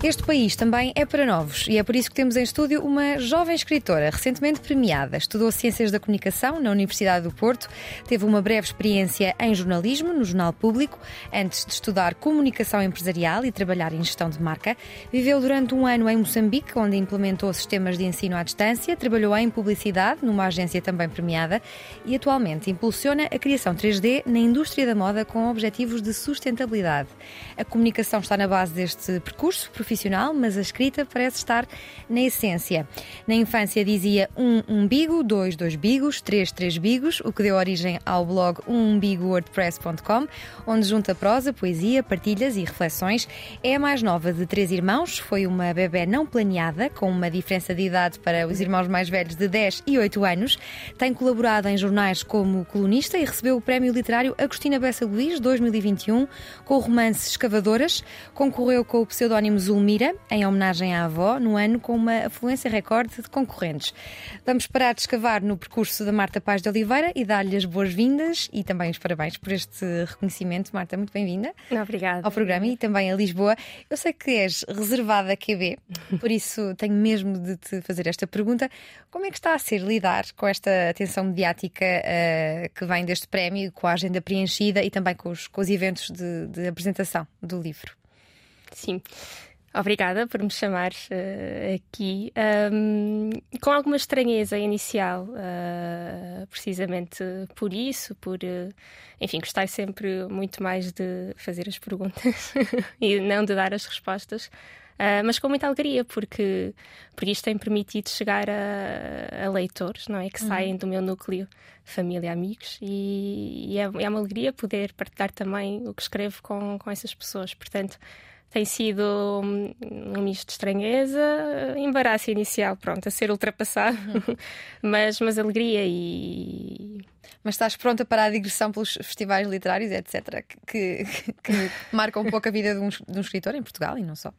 Este país também é para novos e é por isso que temos em estúdio uma jovem escritora, recentemente premiada. Estudou Ciências da Comunicação na Universidade do Porto, teve uma breve experiência em jornalismo no Jornal Público, antes de estudar Comunicação Empresarial e trabalhar em gestão de marca. Viveu durante um ano em Moçambique, onde implementou sistemas de ensino à distância, trabalhou em publicidade, numa agência também premiada, e atualmente impulsiona a criação 3D na indústria da moda com objetivos de sustentabilidade. A comunicação está na base deste percurso profissional, mas a escrita parece estar na essência. Na infância dizia um umbigo, dois, dois bigos, três, três bigos, o que deu origem ao blog umbigowordpress.com, onde junta prosa, poesia, partilhas e reflexões. É a mais nova de três irmãos, foi uma bebê não planeada, com uma diferença de idade para os irmãos mais velhos de 10 e 8 anos. Tem colaborado em jornais como colunista e recebeu o prémio literário Agostina Bessa Luís 2021 com o romance Escavadoras. Concorreu com o pseudónimo Zul Zulmira, em homenagem à avó, no ano com uma afluência recorde de concorrentes. Vamos parar de escavar no percurso da Marta Paz de Oliveira e dar-lhe as boas-vindas e também os parabéns por este reconhecimento. Marta, muito bem-vinda. Obrigada. Ao programa e também a Lisboa. Eu sei que és reservada a QB, por isso tenho mesmo de te fazer esta pergunta. Como é que está a ser lidar com esta atenção mediática uh, que vem deste prémio, com a agenda preenchida e também com os, com os eventos de, de apresentação do livro? Sim. Obrigada por me chamar uh, aqui. Um, com alguma estranheza inicial, uh, precisamente por isso, por, uh, enfim, gostar sempre muito mais de fazer as perguntas e não de dar as respostas. mas com muita alegria, porque, porque isto tem permitido chegar a, a leitores, não é? Que uhum. saem do meu núcleo, família, amigos, e, e é, é, uma alegria poder partilhar também o que escrevo com, com essas pessoas. Portanto, tem sido um misto de estranheza, embaraço inicial, pronto, a ser ultrapassado, uhum. mas, mas alegria e. Mas estás pronta para a digressão pelos festivais literários, etc., que, que, que marcam um pouco a vida de um, de um escritor em Portugal e não só?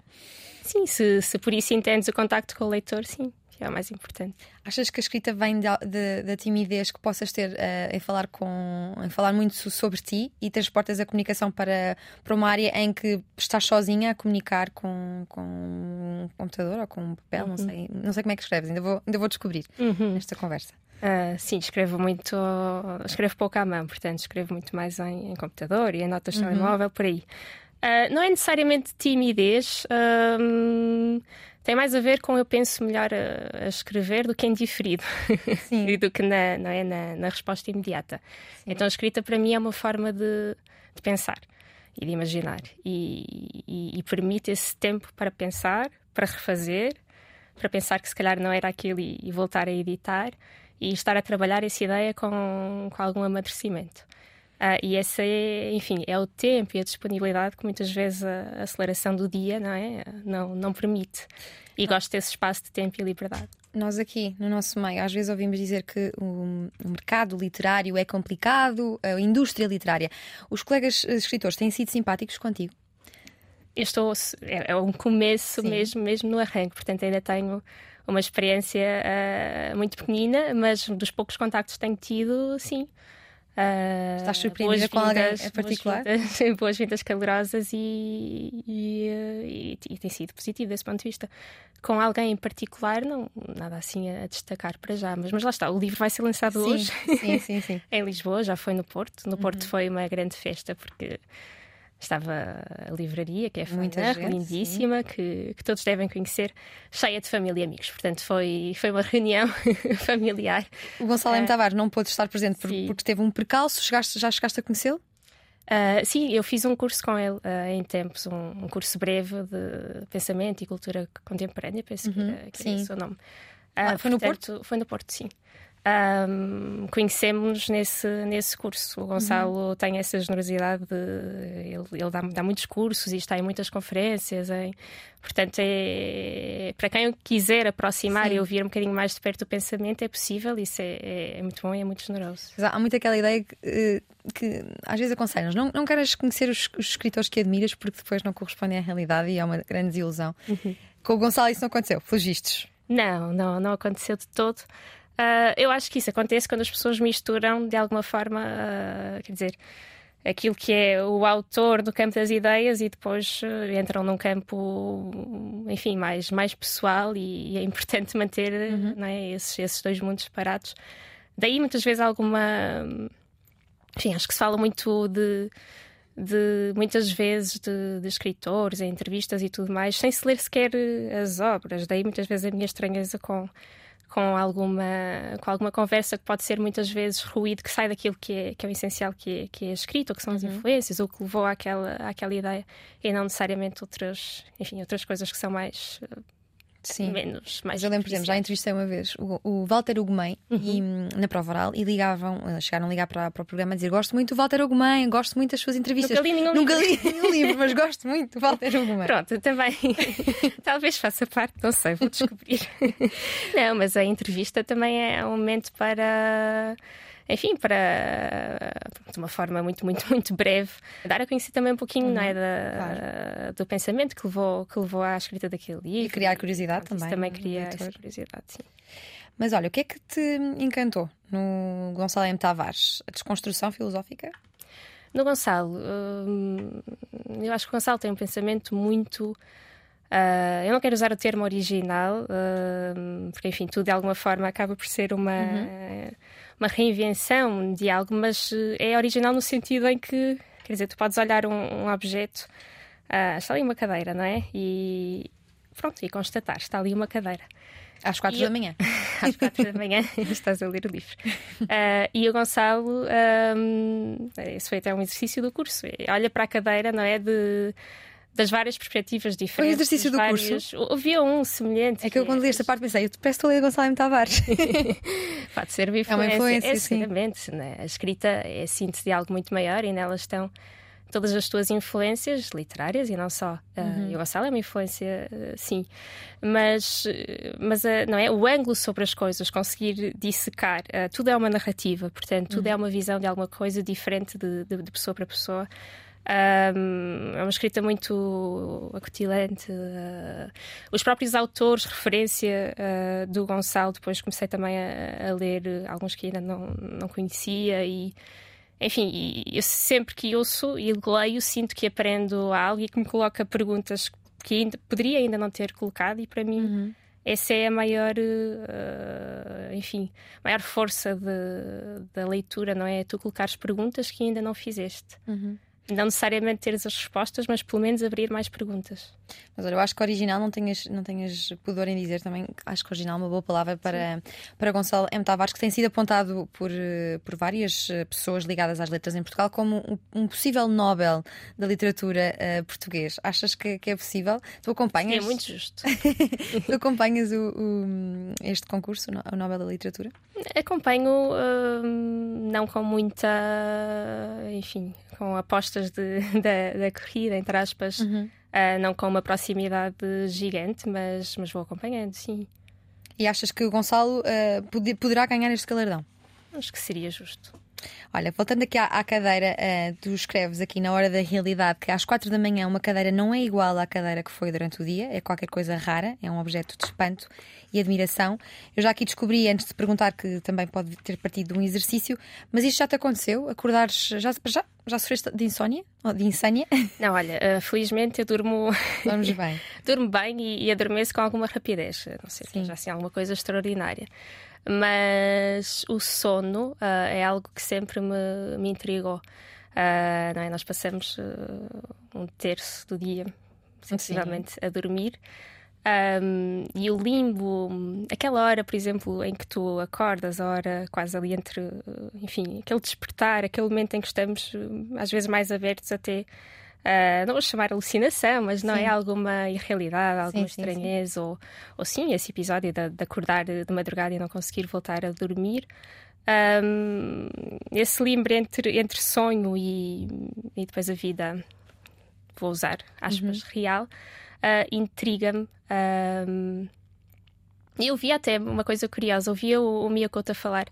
Sim, se, se por isso entendes o contacto com o leitor, sim que é o mais importante. Achas que a escrita vem da timidez que possas ter uh, em, falar com, em falar muito sobre ti e transportas a comunicação para, para uma área em que estás sozinha a comunicar com, com um computador ou com um papel? Uhum. Não, sei, não sei como é que escreves, ainda vou, ainda vou descobrir uhum. nesta conversa. Uh, sim, escrevo muito, escrevo pouco à mão, portanto, escrevo muito mais em, em computador e em notas de uhum. telemóvel, por aí. Uh, não é necessariamente timidez, uh, tem mais a ver com eu penso melhor a, a escrever do que em diferido e do que na, não é, na, na resposta imediata. Sim. Então a escrita para mim é uma forma de, de pensar e de imaginar e, e, e, permite esse tempo para pensar, para refazer, para pensar que se calhar não era aquilo e, e voltar a editar e estar a trabalhar essa ideia com, com algum amadurecimento. Uh, e essa é, enfim, é o tempo e a disponibilidade que muitas vezes a aceleração do dia não, é? não, não permite. E ah. gosto desse espaço de tempo e liberdade. Nós aqui, no nosso meio, às vezes ouvimos dizer que o, o mercado literário é complicado, a indústria literária. Os colegas escritores têm sido simpáticos contigo? Eu estou, é, é um começo Sim. mesmo, mesmo no arranque, portanto ainda tenho uma experiência uh, muito pequenina, mas dos poucos contactos que tenho tido, sim. Uh, Estás surpreendida com alguém em particular? Boas-vindas calorosas e, e, e, e, tem sido positivo desse ponto de vista. Com alguém em particular, não, nada assim a destacar para já, mas, mas lá está, o livro vai ser lançado sim, hoje sim, sim, sim. em Lisboa, já foi no Porto. No Porto uhum. foi uma grande festa porque estava a livraria, que é Muita gente, lindíssima, que, que, todos devem conhecer, cheia de família e amigos. Portanto, foi, foi uma reunião familiar. O Gonçalo M. Uh, Tavares não pôde estar presente por, porque teve um percalço. Chegaste, já chegaste a conhecê-lo? Uh, sim, eu fiz um curso com ele uh, em tempos, um, um, curso breve de pensamento e cultura contemporânea, penso uhum, que, era, que era o seu nome. Ah, foi portanto, no Porto? Foi no Porto, sim. Um, conhecemos nesse, nesse curso. O Gonçalo uhum. tem essa generosidade, de, ele, ele dá, dá, muitos cursos e está em muitas conferências. Em, portanto, é, para quem quiser aproximar Sim. e ouvir um bocadinho mais de perto o pensamento, é possível. Isso é, é, é muito bom e é muito generoso. Há muito aquela ideia que, eh, que às vezes aconselham não, não queres conhecer os, os, escritores que admiras porque depois não correspondem à realidade e é uma grande desilusão. Uhum. Com o Gonçalo isso não aconteceu, felizes Não, não, não aconteceu de todo. Uh, eu acho que isso acontece quando as pessoas misturam de alguma forma, uh, quer dizer, aquilo que é o autor do campo das ideias e depois uh, entram num campo, enfim, mais, mais pessoal e, e é importante manter uhum. é, esses, esses dois mundos separados. Daí muitas vezes alguma. Enfim, acho que se fala muito de. De, muitas vezes de, de, escritores, em entrevistas e tudo mais, sem se ler sequer as obras. Daí muitas vezes a minha estranheza com, com alguma, com alguma conversa que pode ser muitas vezes ruído que sai daquilo que é, que é o essencial que é, que é escrito, ou que são as uhum. influências, ou que levou àquela, àquela ideia, e não necessariamente outras, enfim, outras coisas que são mais Sim. menos. Mais eu lembro, por exemplo, já entrevistei uma vez o, o Walter Ugumem uhum. na prova oral e ligavam, eh, chegaram a ligar para, para o programa a dizer: Gosto muito do Walter Ugumem, gosto muito das suas entrevistas. Nunca li nenhum Nunca livro. li nenhum livro, mas gosto muito do Walter Ugumem. Pronto, também. Talvez faça parte, não sei, vou descobrir. não, mas a entrevista também é um momento para enfim, para de uma forma muito, muito, muito breve, dar a conhecer também um pouquinho uhum, não é, da, claro. do pensamento que levou, que levou à escrita daquele livro. E criar curiosidade também. Também cria essa curiosidade, sim. Mas olha, o que é que te encantou no Gonçalo M. Tavares? A desconstrução filosófica? No Gonçalo, hum, eu acho que o Gonçalo tem um pensamento muito. Uh, eu não quero usar o termo original, uh, porque enfim, tudo de alguma forma acaba por ser uma. Uhum uma reinvenção de algo, mas eh, é original no sentido em que, quer dizer, tu podes olhar um, um objeto, uh, está ali uma cadeira, não é? E pronto, e constatar, está ali uma cadeira. Às quatro e da manhã. Às quatro da manhã estás a ler o livro. Uh, e o Gonçalo, um, esse foi até um exercício do curso. Olha para a cadeira, não é? De das várias perspectivas diferentes. Foi o exercício do vários... curso? Havia um semelhante. É que eu quando li esta parte pensei, eu te peço a ler Gonçalo Tavares. Pode ser uma influência. É uma influência, é, seguramente. Né? A escrita é a síntese de algo muito maior e nelas estão todas as tuas influências literárias e não só. Ah, uhum. Uh, o Gonçalo é uma influência, uh, sim. Mas, mas uh, não é? o ângulo sobre as coisas, conseguir dissecar, tudo é uma narrativa, portanto, tudo uhum. é uma visão de alguma coisa diferente de, de, de pessoa para pessoa. Um, é uma escrita muito acutilante. Uh, os próprios autores, referência uh, do Gonçalo, depois comecei também a, a, ler alguns que ainda não, não conhecia e enfim, e eu sempre que ouço e leio, sinto que aprendo algo e que me coloca perguntas que ainda, poderia ainda não ter colocado, e para mim uhum. essa é a maior, uh, enfim, maior força de, da leitura, não é? Tu colocares perguntas que ainda não fizeste. Uhum não necessariamente teres as respostas, mas pelo menos abrir mais perguntas. Mas olha, eu acho que original não tenhas, não tenhas pudor em dizer também, acho que original é uma boa palavra para, para Gonçalo M. Tavares, que tem sido apontado por, por várias eh, pessoas ligadas às letras em Portugal como um, um possível Nobel da literatura uh, português. Achas que, que, é possível? Tu acompanhas? É muito justo. tu acompanhas o, o, este concurso, o Nobel da Literatura? Acompanho, uh, não com muita, enfim, com apostas de, da, da corrida, entre aspas. Uhum. Uh, não com uma proximidade gigante, mas, mas vou acompanhando, sim. E achas que o Gonçalo uh, poderá ganhar este galardão? Acho que seria justo. Olha, voltando aqui à, à cadeira, uh, tu escreves aqui na hora da realidade que às quatro da manhã uma cadeira não é igual à cadeira que foi durante o dia, é qualquer coisa rara, é um objeto de espanto e admiração. Eu já aqui descobri, antes de perguntar, que também pode ter partido de um exercício, mas isto já te aconteceu? Acordares, já, já, já sofreste de insónia? Ou de insânia? Não, olha, uh, felizmente eu durmo. Vamos bem. durmo bem e, e, adormeço com alguma rapidez. Não sei se já assim alguma coisa extraordinária mas o sono uh, é algo que sempre me, me intrigou. Uh, não é? Nós passamos uh, um terço do dia, sensivelmente, a dormir. Um, e o limbo, aquela hora, por exemplo, em que tu acordas, a hora quase ali entre, enfim, aquele despertar, aquele momento em que estamos às vezes mais abertos até Uh, não vou chamar alucinação, mas não é sim. é alguma irrealidade, alguma sim, estranheza, sim, Ou, ou sim, esse episódio de, de, acordar de madrugada e não conseguir voltar a dormir. Um, esse limbre entre, entre sonho e, e depois a vida, vou usar aspas, uhum. real, uh, intriga-me. Um, eu vi até uma coisa curiosa, ouvia o, o Miyakoto falar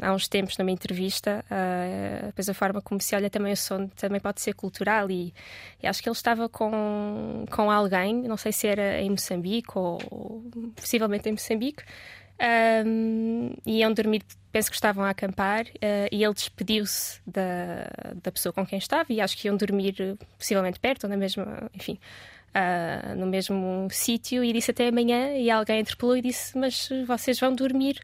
há uns tempos numa entrevista, uh, depois a forma como se olha também o som também pode ser cultural e, e, acho que ele estava com, com alguém, não sei se era em Moçambique ou, ou possivelmente em Moçambique, um, iam dormir, penso que estavam a acampar, uh, e ele despediu-se da, da pessoa com quem estava e acho que iam dormir possivelmente perto ou na mesma, enfim, uh, no mesmo sítio e disse até amanhã e alguém interpelou e disse, mas vocês vão dormir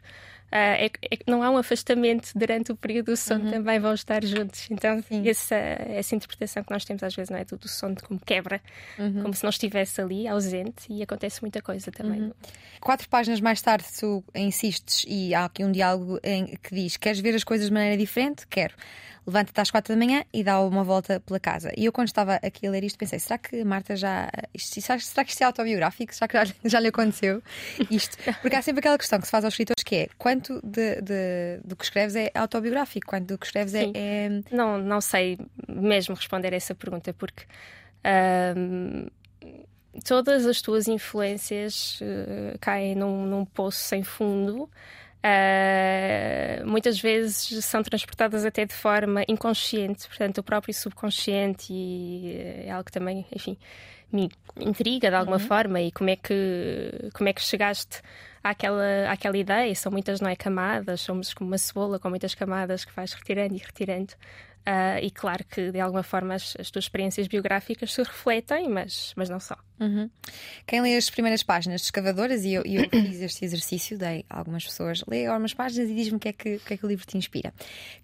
é, é, não há um afastamento durante o período do sono, uhum. também vão estar juntos. Então, essa, essa interpretação que nós temos às vezes não é do, do sono como quebra, uhum. como se não estivesse ali, ausente, e acontece muita coisa também. Uhum. Quatro páginas mais tarde, tu insistes e há aqui um diálogo em, que diz: Queres ver as coisas de maneira diferente? Quero levanta-te às quatro da manhã e dá uma volta pela casa. E eu, quando estava aqui a ler isto, pensei: será que Marta já. Isto, será, que isto é autobiográfico? Será que já, já lhe aconteceu isto? Porque há sempre aquela questão que se faz aos escritores que é quanto de, de, do que escreves é autobiográfico, quanto do que escreves é, é, Não, não sei mesmo responder a essa pergunta, porque. todas as tuas influências uh, caem num, num poço sem fundo Uh, muitas vezes são transportadas até de forma inconsciente, portanto, o próprio subconsciente e é algo que também, enfim, me intriga de alguma uhum. forma e como é que como é que chegaste àquela, àquela ideia? São muitas não é camadas, somos como uma cebola com muitas camadas que vais retirando e retirando. Uh, e claro que de alguma forma as, as, tuas experiências biográficas se refletem, mas, mas não só. Uhum. Quem lê as primeiras páginas de Escavadoras, e eu, eu fiz este exercício, dei a algumas pessoas, lê algumas páginas e diz-me o que, é que, o que é que o livro te inspira.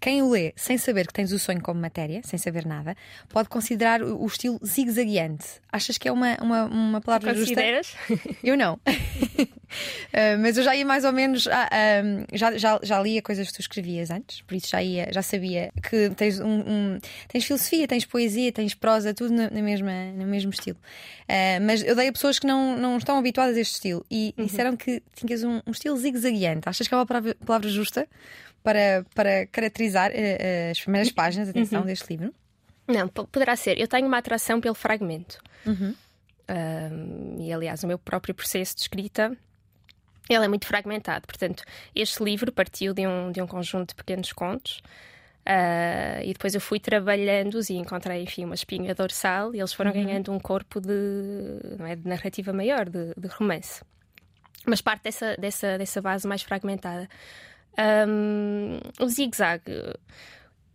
Quem o lê sem saber que tens o sonho como matéria, sem saber nada, pode considerar o, o estilo zigue-zagueante. Achas que é uma, uma, uma palavra Consideras? justa? Eu não. uh, mas eu já ia mais ou menos. Ah, um, já, já, já lia coisas que tu escrevias antes, por isso já, ia, já sabia que tens, um, um tens filosofia, tens poesia, tens prosa, tudo na, na mesma, no mesmo estilo. Uh, mas eu dei a pessoas que não, não estão habituadas a este estilo e uhum. disseram que tinhas um, um estilo zigue-zagueante. Achas que é uma palavra, palavra justa para, para caracterizar uh, as primeiras páginas, atenção, uhum. deste livro? Não, poderá ser. Eu tenho uma atração pelo fragmento. Uhum. e aliás, o meu próprio processo de escrita ele é muito fragmentado. Portanto, este livro partiu de um, de um conjunto de pequenos contos Uh, e depois eu fui trabalhando-os e encontrei, enfim, uma espinha dorsal e eles foram uhum. ganhando um corpo de, não é, de narrativa maior, de, de, romance. Mas parte dessa, dessa, dessa base mais fragmentada. Um, o zigue-zague.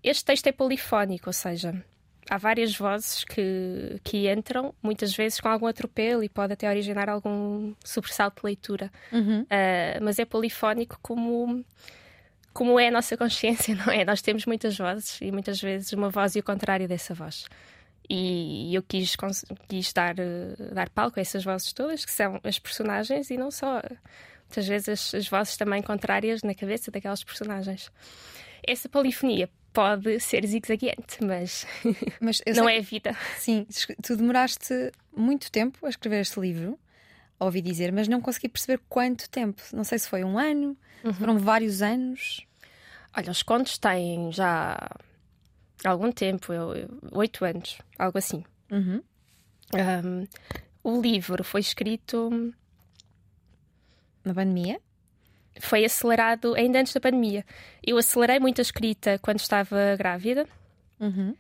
Este texto é polifónico, ou seja, há várias vozes que, que entram, muitas vezes com algum atropelo e pode até originar algum sobressalto de leitura. Uhum. Uh, mas é polifónico como como é a nossa consciência, não é? Nós temos muitas vozes e muitas vezes uma voz e o contrário dessa voz. E eu quis, quis dar, eh, dar palco a essas vozes todas, que são as personagens e não só. Muitas vezes as, as vozes também contrárias na cabeça daquelas personagens. Essa polifonia pode ser zigue-zagueante, mas, mas não é a vida. Sim, tu demoraste muito tempo a escrever este livro, ouvi dizer, mas não consegui perceber quanto tempo. Não sei se foi um ano, uhum. foram vários anos. Olha, os contos têm já algum tempo, oito anos, algo assim. Uhum. Um, o livro foi escrito na pandemia? Foi acelerado ainda antes da pandemia. Eu acelerei muito a escrita quando estava grávida. Uhum.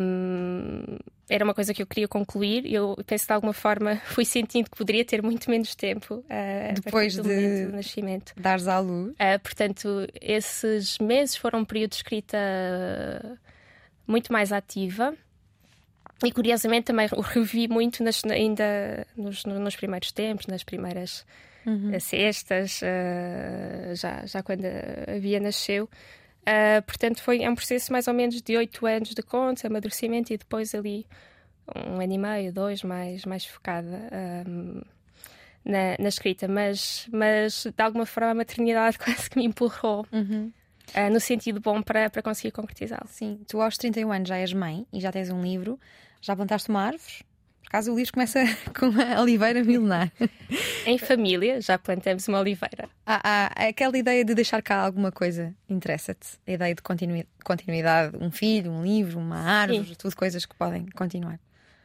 Um, era uma coisa que eu queria concluir. Eu penso de alguma forma fui sentindo que poderia ter muito menos tempo uh, depois de do nascimento. Dares à luz. Uh, portanto, esses meses foram um período de escrita muito mais ativa. E curiosamente também o revi muito nas, ainda nos, nos, primeiros tempos, nas primeiras uhum. cestas, uh, já, já quando a Bia nasceu. Uh, portanto, foi, é um processo mais ou menos de oito anos de contos, amadurecimento e depois ali um ano e meio, dois, mais, mais focada um, na, na, escrita. Mas, mas de alguma forma a maternidade quase que me empurrou. Uhum. uh, no sentido bom para, para conseguir concretizá-lo. Sim, tu aos 31 anos já és mãe e já tens um livro, já plantaste uma árvore. Acaso o livro começa com a oliveira milenar. em família já plantamos uma oliveira. Há, há aquela ideia de deixar cá alguma coisa interessa-te? A ideia de continuidade, um filho, um livro, uma árvore, Sim. tudo coisas que podem continuar.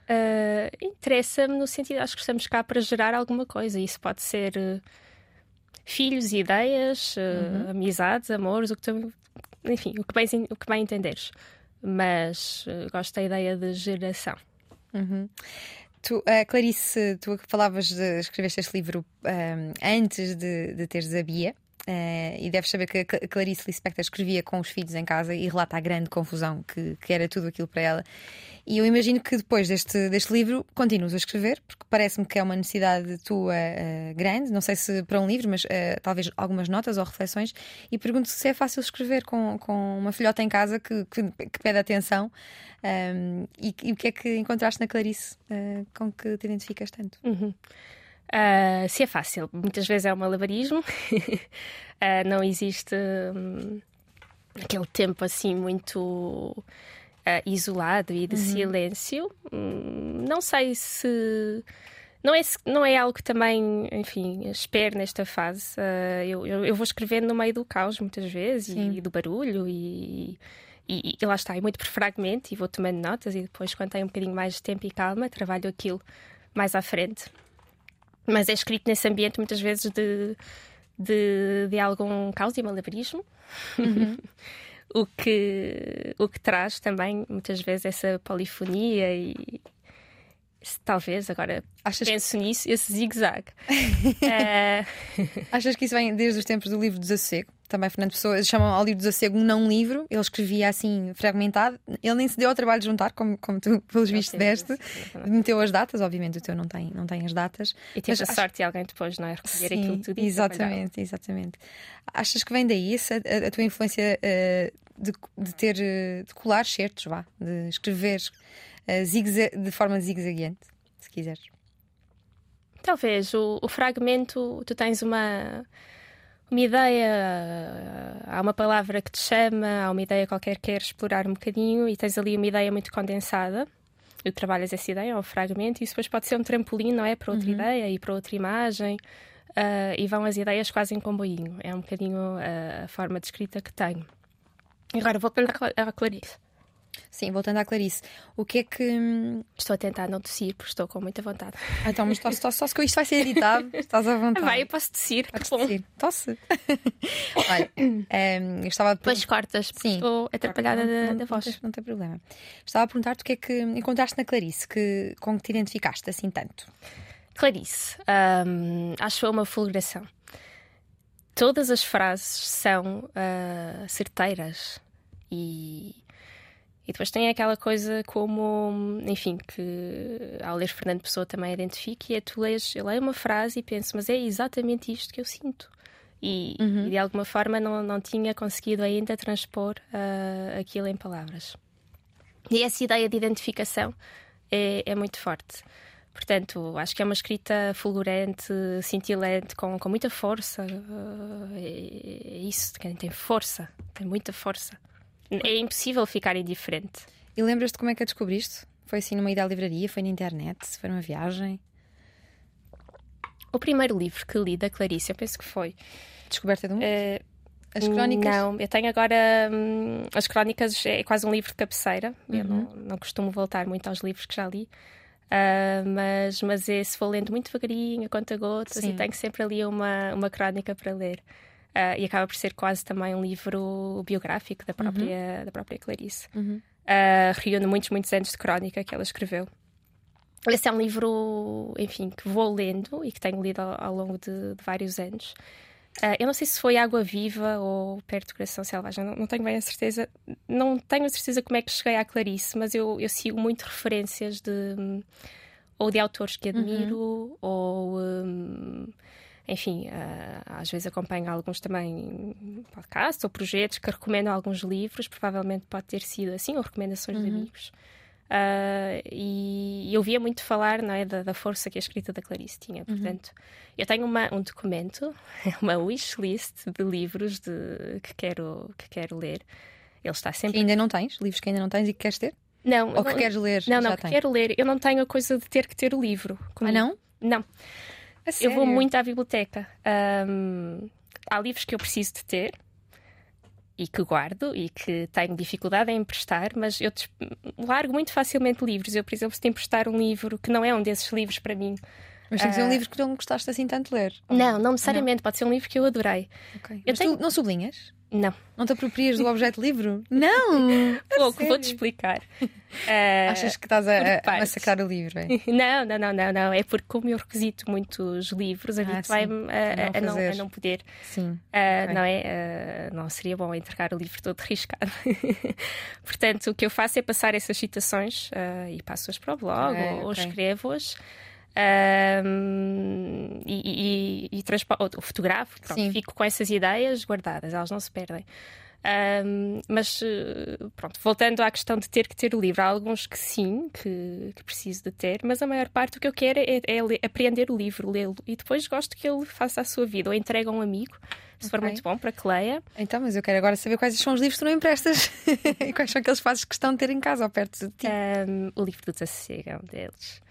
Uh, Interessa-me no sentido, acho que estamos cá para gerar alguma coisa. Isso pode ser uh, filhos, ideias, uh, amizades, amores, o que tu, enfim, o que bem, o que bem entenderes. Mas gosto da ideia de geração. Uhum. Tu, uh, Clarice, tu falavas de escreveste este livro um, antes de, de teres a Bia. Uh, e deves saber que a Clarice Lispector escrevia com os filhos em casa e relata a grande confusão que, que era tudo aquilo para ela. E eu imagino que depois deste, deste livro continuas a escrever, porque parece-me que é uma necessidade tua uh, grande. Não sei se para um livro, mas uh, talvez algumas notas ou reflexões. E pergunto se é fácil escrever com, com uma filhota em casa que, que, que pede atenção. Um, e, e, o que é que encontraste na Clarice com que te identificas tanto? Uhum. Uh, se é fácil, muitas vezes é um malabarismo, uh, não existe um, aquele tempo assim muito uh, isolado e de uhum. silêncio. Um, não sei se. Não é, não é algo que também, enfim, espero nesta fase. Eu, eu, vou escrevendo no meio do caos muitas vezes e, e, do barulho e, e, e lá está, é muito por fragmento e vou tomando notas e depois, quando tenho um bocadinho mais de tempo e calma, trabalho aquilo mais à frente mas é escrito nesse ambiente muitas vezes de, de, de algum caos e malabarismo. Uhum. o, que, o que traz também muitas vezes essa polifonia e talvez agora Achas penso que... nisso, esse zigue-zague. uh... Achas que isso vem desde os tempos do livro Desassossego? Também Fernando Pessoa, chamam ao livro do Desacego um não livro, ele escrevia assim fragmentado, ele nem se deu ao trabalho de juntar, como, como tu, pelos vistos, deste, meteu as datas, obviamente o teu não tem, não tem as datas. E teve a sorte de alguém depois, não é? Recolher Sim, aquilo tudo Exatamente, exatamente. Achas que vem daí essa, a, a tua influência uh, de, de, ter, uh, de colar certos, vá, de escrever uh, de forma zigue-zagueante, se quiseres? Talvez, o, o fragmento, tu tens uma uma ideia, há uma palavra que te chama, há uma ideia qualquer que queres explorar um bocadinho e tens ali uma ideia muito condensada. E trabalhas essa ideia, ou fragmento, e isso depois pode ser um trampolim, não é? Para outra uhum. ideia e para outra imagem. Uh, e vão as ideias quase em comboinho. É um bocadinho uh, a forma de escrita que tenho. Agora vou para a Clarice. Sim, voltando à Clarice, o que é que. Estou a tentar não tossir, porque estou com muita vontade. Ah, então, mas tosse, tosse, tosse, que isto vai ser editado. Estás à vontade. Vai, eu posso tossir. Podes tossir. Tosse. Olha, um, eu estava a. Depois cortas, Sim. estou atrapalhada não, da, da voz. Não, não tem problema. Estava a perguntar-te o que é que encontraste na Clarice, que, com que te identificaste assim tanto. Clarice, um, acho que foi uma fulguração. Todas as frases são uh, certeiras e e depois tem aquela coisa como, enfim, que ao ler Fernando Pessoa também identifico, e é tu lês, eu leio uma frase e penso, mas é exatamente isto que eu sinto. E, uhum. e de alguma forma não, não tinha conseguido ainda transpor uh, aquilo em palavras. E essa ideia de identificação é, é muito forte. Portanto, acho que é uma escrita fulgurante, cintilante, com, com muita força. Uh, é, é isso, tem força, tem muita força. É impossível ficar indiferente. E lembras-te como é que a descobriste? Foi assim numa ida à livraria? Foi na internet? Foi numa viagem? O primeiro livro que li da Clarice, eu penso que foi. Descoberta do mundo? Uh, as crónicas? Não, eu tenho agora. Hum, as crónicas é quase um livro de cabeceira. Uhum. Eu não, não costumo voltar muito aos livros que já li. Uh, mas, mas esse vou lendo muito devagarinho, a conta gotas, Sim. e tenho sempre ali uma, uma crónica para ler. Uh, e acaba por ser quase também um livro biográfico da própria, uhum. da própria Clarice. Uhum. Uh, reúne muitos, muitos anos de crónica que ela escreveu. Esse é um livro, enfim, que vou lendo e que tenho lido ao, ao longo de, de, vários anos. Uh, eu não sei se foi Água Viva ou Perto do Coração Selvagem, não, não, tenho bem a certeza. Não tenho a certeza como é que cheguei à Clarice, mas eu, eu sigo muito referências de ou de autores que admiro uhum. ou um, enfim, uh, às vezes acompanho alguns também podcasts ou projetos que recomendam alguns livros, provavelmente pode ter sido assim, ou recomendações uhum. de amigos. Uh, e eu via muito falar não é, da, da, força que a escrita da Clarice tinha. Uhum. Portanto, uhum. eu tenho uma, um documento, uma wishlist de livros de, que, quero, que quero ler. Ele está sempre. Que ainda não tens? Livros que ainda não tens e que queres ter? Não. Ou que não, queres ler? Não, não, que quero ler. Eu não tenho a coisa de ter que ter o livro. Ah, não? Não. Eu vou muito à biblioteca. Um, há livros que eu preciso de ter e que guardo e que tenho dificuldade em emprestar, mas eu largo muito facilmente livros. Eu, por exemplo, se te emprestar um livro que não é um desses livros para mim. Mas tem que ser um ah, livro que não gostaste assim tanto de ler. Não, não necessariamente. Não. Pode ser um livro que eu adorei. Okay. Eu tenho... tu não sublinhas? Não. Não te aproprias do objeto livro? Não! Pouco, vou-te explicar. Uh, Achas que estás a, a massacrar o livro? É? Não, não, não, não, não. É porque, como eu requisito muitos livros, habituei-me ah, a, a, a, não poder. Sim. Uh, okay. Não é? Uh, não seria bom entregar o livro todo riscado. Portanto, o que eu faço é passar essas citações e passo-as para o blog okay, ou, ou escrevo-as. Um, e, e, e ou fotografo, pronto, fico com essas ideias guardadas, elas não se perdem. Um, mas pronto, voltando à questão de ter que ter o livro, há alguns que sim, que, que preciso de ter, mas a maior parte o que eu quero é, é ler, apreender o livro, lê-lo e depois gosto que ele faça a sua vida ou entregue a um amigo. Se okay. for muito bom para que leia. Então, mas eu quero agora saber quais são os livros que tu não emprestas e quais são aqueles que fazes questão de ter em casa ou perto de ti. Um, o livro do Tassossego é um deles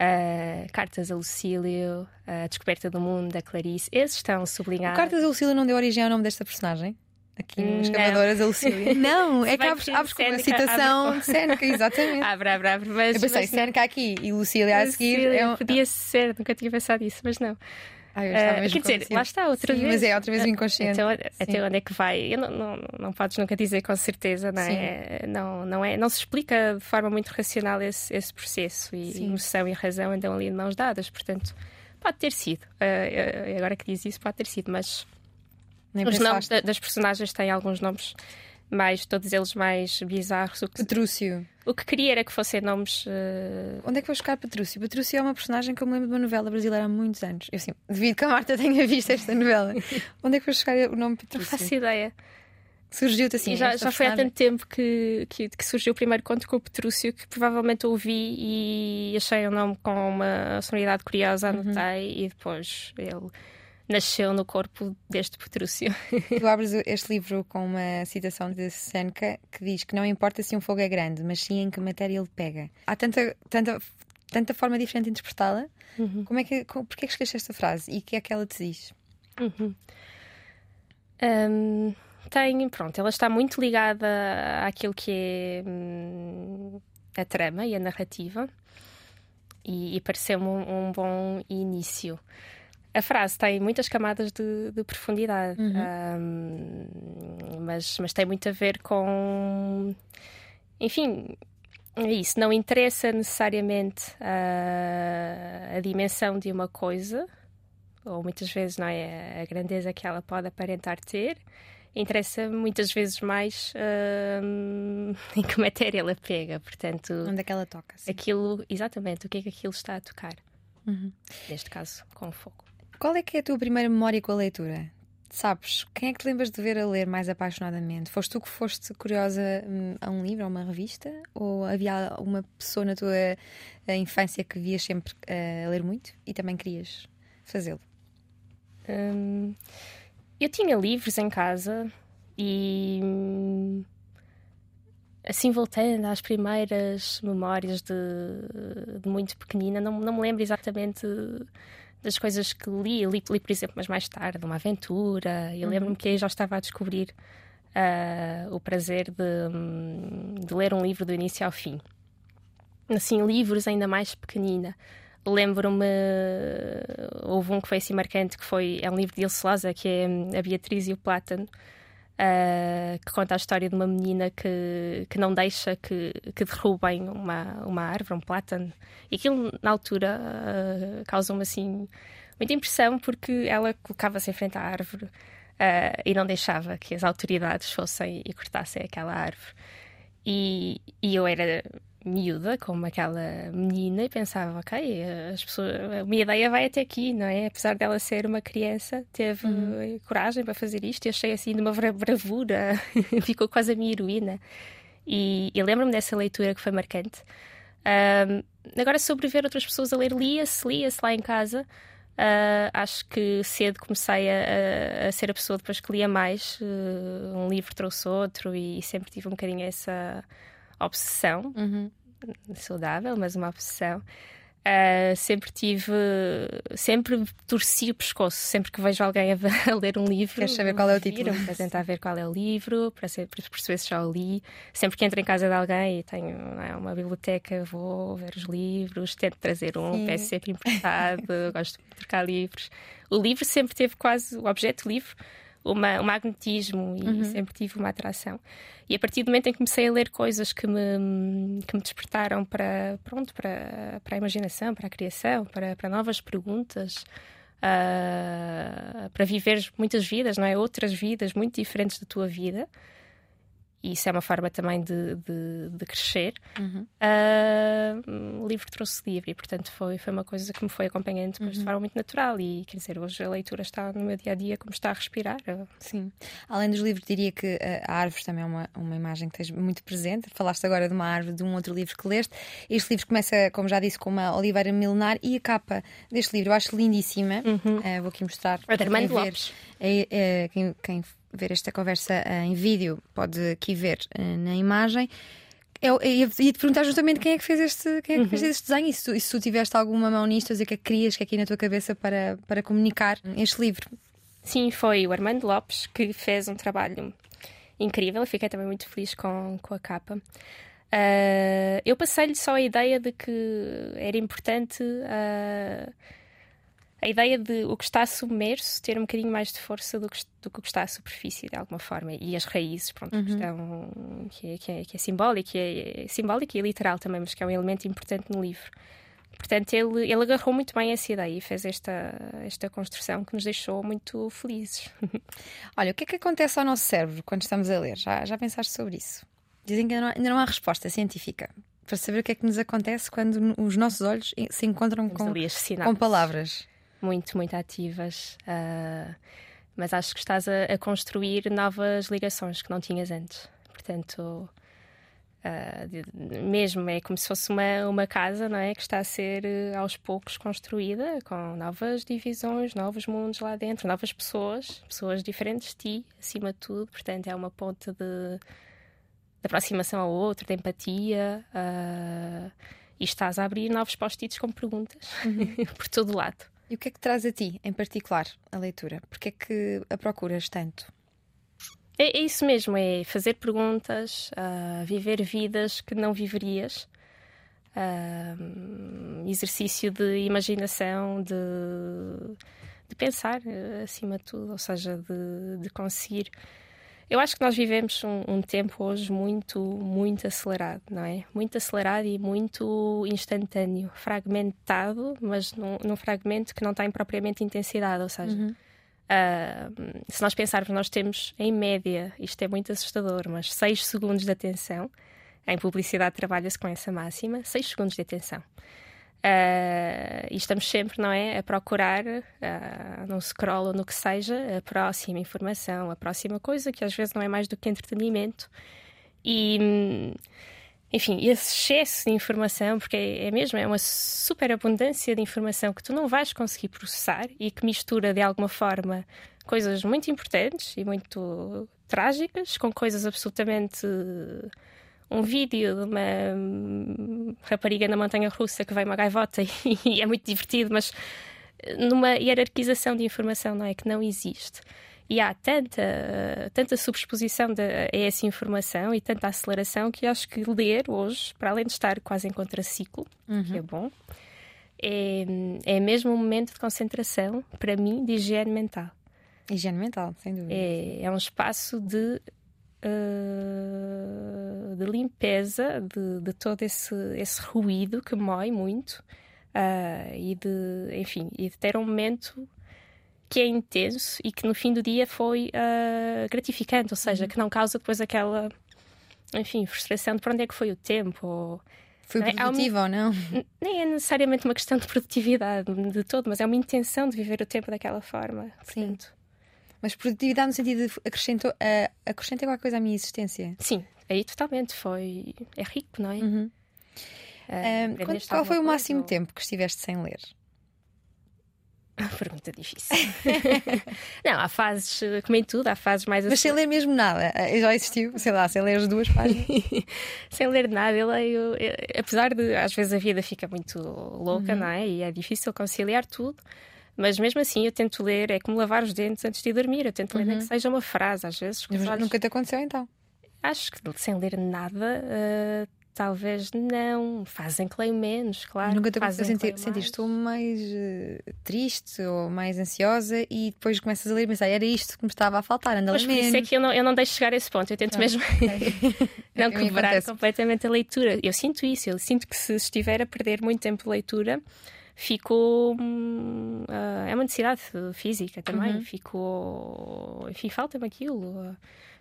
uh, Cartas a Lucílio, A Descoberta do Mundo, da Clarice. Esses estão sublinhados. O Cartas a Lucílio não deu origem ao nome desta personagem? Aqui nas Escavadoras a Lucília. Não, é que abres, abres com uma citação de Seneca, exatamente. Abre, abre, abre. Mas, eu pensei, mas... Seneca aqui e Lucília a seguir. É um... Podia ser, nunca tinha pensado nisso, mas não. Ah, uh, quer dizer, lá está outra Sim, vez. Mas é outra vez o inconsciente. Até, até onde é que vai? Eu não, não, não podes nunca dizer com certeza, não é? Não, não é? Não se explica de forma muito racional esse, esse processo e Sim. emoção e razão andam ali de mãos dadas, portanto, pode ter sido. Uh, agora que diz isso, pode ter sido, mas Nem os nomes das personagens têm alguns nomes mais, todos eles mais bizarros. O que, Petrúcio. O que queria era que fossem nomes. Uh... Onde é que vou buscar Petrúcio? Petrúcio é uma personagem que eu me lembro de uma novela brasileira há muitos anos. Eu sim, devido que a Marta tenha visto esta novela. Onde é que vou buscar o nome Petrúcio? Não faço ideia. Surgiu-te assim. já, já foi há tanto tempo que, que, que, surgiu o primeiro conto com o Petrúcio que provavelmente ouvi e achei o nome com uma sonoridade curiosa, uhum. anotei uhum. e depois ele nasceu no corpo deste Petrúcio. Tu abres este livro com uma citação de Seneca que diz que não importa se um fogo é grande, mas sim em que matéria ele pega. Há tanta, tanta, tanta forma diferente de interpretá-la. Uhum. Como é que, como, porquê é que escolheste esta frase e o que é que ela te diz? Uhum. Um, tem, pronto, ela está muito ligada àquilo que é hum, a trama e a narrativa e, e pareceu-me um, um bom início a frase tem muitas camadas de, de profundidade, uhum. um, mas, mas tem muito a ver com. Enfim, é isso. Não interessa necessariamente a, a dimensão de uma coisa, ou muitas vezes não é a grandeza que ela pode aparentar ter. Interessa muitas vezes mais um, em que matéria ela pega, portanto. Onde é que ela toca? Sim. Aquilo, exatamente, o que é que aquilo está a tocar. Uhum. Neste caso, com o fogo. Qual é que é a tua primeira memória com a leitura? Sabes, quem é que te lembras de ver a ler mais apaixonadamente? Foste tu que foste curiosa hum, a um livro, a uma revista? Ou havia uma pessoa na tua infância que vias sempre uh, a ler muito e também querias fazê-lo? Hum, eu tinha livros em casa e. Assim, voltando às primeiras memórias de, de muito pequenina, não, não me lembro exatamente das coisas que li, li, li por exemplo, mas mais tarde, uma aventura. Eu uhum. lembro-me que aí já estava a descobrir uh, o prazer de, de, ler um livro do início ao fim. Assim, livros ainda mais pequenina. Lembro-me, houve um que foi assim marcante, que foi, é um livro de Ilse Laza, que é A Beatriz e o Plátano, uh, que conta a história de uma menina que, que não deixa que, que derrubem uma, uma árvore, um plátano. E aquilo, na altura, uh, causou-me assim muita impressão, porque ela colocava-se em frente à árvore uh, e não deixava que as autoridades fossem e cortassem aquela árvore. E, e eu era miúda, como aquela menina, e pensava, ok, as pessoas, a minha ideia vai até aqui, não é? Apesar dela ser uma criança, teve uhum. coragem para fazer isto, e achei assim de uma bravura, ficou quase a minha heroína. E, e lembro-me dessa leitura que foi marcante. Um, agora, sobre ver outras pessoas a ler, lia-se, lia-se lá em casa. Uh, acho que cedo comecei a, a, ser a pessoa depois que lia mais. Uh, um livro trouxe outro e sempre tive um bocadinho essa obsessão. Uhum. Saudável, mas uma obsessão. Uh, sempre tive, sempre torci o pescoço, sempre que vejo alguém a, a ler um livro. Queres saber qual é o título? Para tentar ver qual é o livro, para, ser, para perceber se já o li. Sempre que entro em casa de alguém e tenho é, uma biblioteca, vou ver os livros, tento trazer um, Sim. peço sempre emprestado, gosto de trocar livros. O livro sempre teve quase, o objeto livro uma, um magnetismo e uhum. sempre tive uma atração. E a partir do momento em que comecei a ler coisas que me, que me despertaram para, pronto, para, para a imaginação, para a criação, para, para novas perguntas, uh, para viver muitas vidas, não é? Outras vidas muito diferentes da tua vida e isso é uma forma também de, de, de crescer. Uhum. Uh, o livro trouxe livro e, portanto, foi, foi uma coisa que me foi acompanhando depois uhum. de forma muito natural. E, quer dizer, hoje a leitura está no meu dia a dia como está a respirar. Sim. Além dos livros, diria que a árvore também é uma, uma imagem que tens muito presente. Falaste agora de uma árvore, de um outro livro que leste. Este livro começa, como já disse, com uma oliveira milenar e a capa deste livro eu acho lindíssima. Uhum. Uh, vou aqui mostrar. Armando Lopes. É, é, quem, quem ver esta conversa uh, em vídeo, pode aqui ver uh, na imagem. Eu ia te perguntar justamente quem é que fez este, quem é que fez uhum. este desenho e se, tu, e se tu tiveste alguma mão nisto, a dizer que que querias, que é aqui na tua cabeça para, para comunicar este livro. Sim, foi o Armando Lopes que fez um trabalho incrível. Fiquei também muito feliz com, com a capa. Uh, eu passei-lhe só a ideia de que era importante uh, a ideia de o que está submerso ter um bocadinho mais de força do que, do que o que está à superfície, de alguma forma. E as raízes, pronto, uhum. questão que é, que, é, que é simbólica, é, é simbólica e literal também, mas que é um elemento importante no livro. Portanto, ele, ele agarrou muito bem essa ideia e fez esta, esta construção que nos deixou muito felizes. Olha, o que é que acontece ao nosso cérebro quando estamos a ler? Já, já pensaste sobre isso? Dizem que ainda não, ainda não há resposta científica para saber o que é que nos acontece quando os nossos olhos se encontram com, com palavras muito, muito ativas. Uh, mas acho que estás a, a, construir novas ligações que não tinhas antes. Portanto, uh, de, mesmo é como se fosse uma, uma casa não é? que está a ser uh, aos poucos construída com novas divisões, novos mundos lá dentro, novas pessoas, pessoas diferentes de ti, acima de tudo. Portanto, é uma ponte de, de aproximação ao outro, de empatia. Uh, e estás a abrir novos post-its com perguntas uhum. por todo lado. E o que é que traz a ti, em particular, a leitura? Porque é que a procuras tanto? É, é isso mesmo, é fazer perguntas, uh, viver vidas que não viverias, uh, exercício de imaginação, de, de pensar, acima de tudo, ou seja, de, de conseguir eu acho que nós vivemos um, um, tempo hoje muito, muito acelerado, não é? Muito acelerado e muito instantâneo, fragmentado, mas num, num fragmento que não tem propriamente intensidade, ou seja. Uhum. Uh, se nós pensarmos, nós temos em média, isto é muito assustador, mas 6 segundos de atenção. Em publicidade trabalha-se com essa máxima, 6 segundos de atenção. Uh, e estamos sempre, não é, a procurar, uh, no scroll ou no que seja, a próxima informação, a próxima coisa, que às vezes não é mais do que entretenimento. E, enfim, esse excesso de informação, porque é, é mesmo, é uma superabundância de informação que tu não vais conseguir processar e que mistura de alguma forma coisas muito importantes e muito trágicas com coisas absolutamente um vídeo de uma rapariga na montanha russa que vai uma gaivota e, é muito divertido, mas numa hierarquização de informação não é que não existe. E há tanta, tanta subexposição de, a essa informação e tanta aceleração que acho que ler hoje, para além de estar quase em contraciclo, uhum. que é bom, é, é mesmo um momento de concentração, para mim, de higiene mental. Higiene mental, sem dúvida. É, é um espaço de uh, de limpeza de, de, todo esse, esse ruído que mói muito uh, e de, enfim, e de ter um momento que é intenso e que no fim do dia foi uh, gratificante, ou seja, uhum. que não causa depois aquela, enfim, frustração de para onde é que foi o tempo. Ou, foi é? produtivo é? ou não? Nem é necessariamente uma questão de produtividade de todo, mas é uma intenção de viver o tempo daquela forma. Sim. Mas produtividade no sentido de acrescentou, uh, acrescenta qualquer coisa à minha existência. Sim, aí totalmente. Foi. É rico, não é? Uhum. Uh, qual, qual foi o máximo tempo que estiveste sem ler? Pergunta difícil. não, há fases, como em tudo, há fases mais Mas sem ler mesmo nada. Eh, já existiu, sei lá, sem ler as duas páginas. sem ler nada, eu leio. Apesar de às vezes a vida fica muito louca, uhum. não é? E é difícil conciliar tudo. Mas mesmo assim eu tento ler, é como lavar os dentes antes de dormir. Eu tento ler nem que uhum. seja uma frase, às vezes. Mas olhos... nunca te aconteceu então? Acho que sem ler nada, uh, talvez não. Fazem que leio menos, claro. Nunca te aconteceu sentir, estou mais uh, triste ou mais ansiosa e depois começas a ler e pensar, era isto que me estava a faltar, anda Mas por isso é que eu não, eu não deixo chegar a esse ponto. Eu tento não, mesmo okay. não quebrar completamente a leitura. Eu sinto isso, eu sinto que se estiver a perder muito tempo de leitura ficou. Uh, é uma necessidade física também. Uhum. Ficou. Enfim, falta-me aquilo.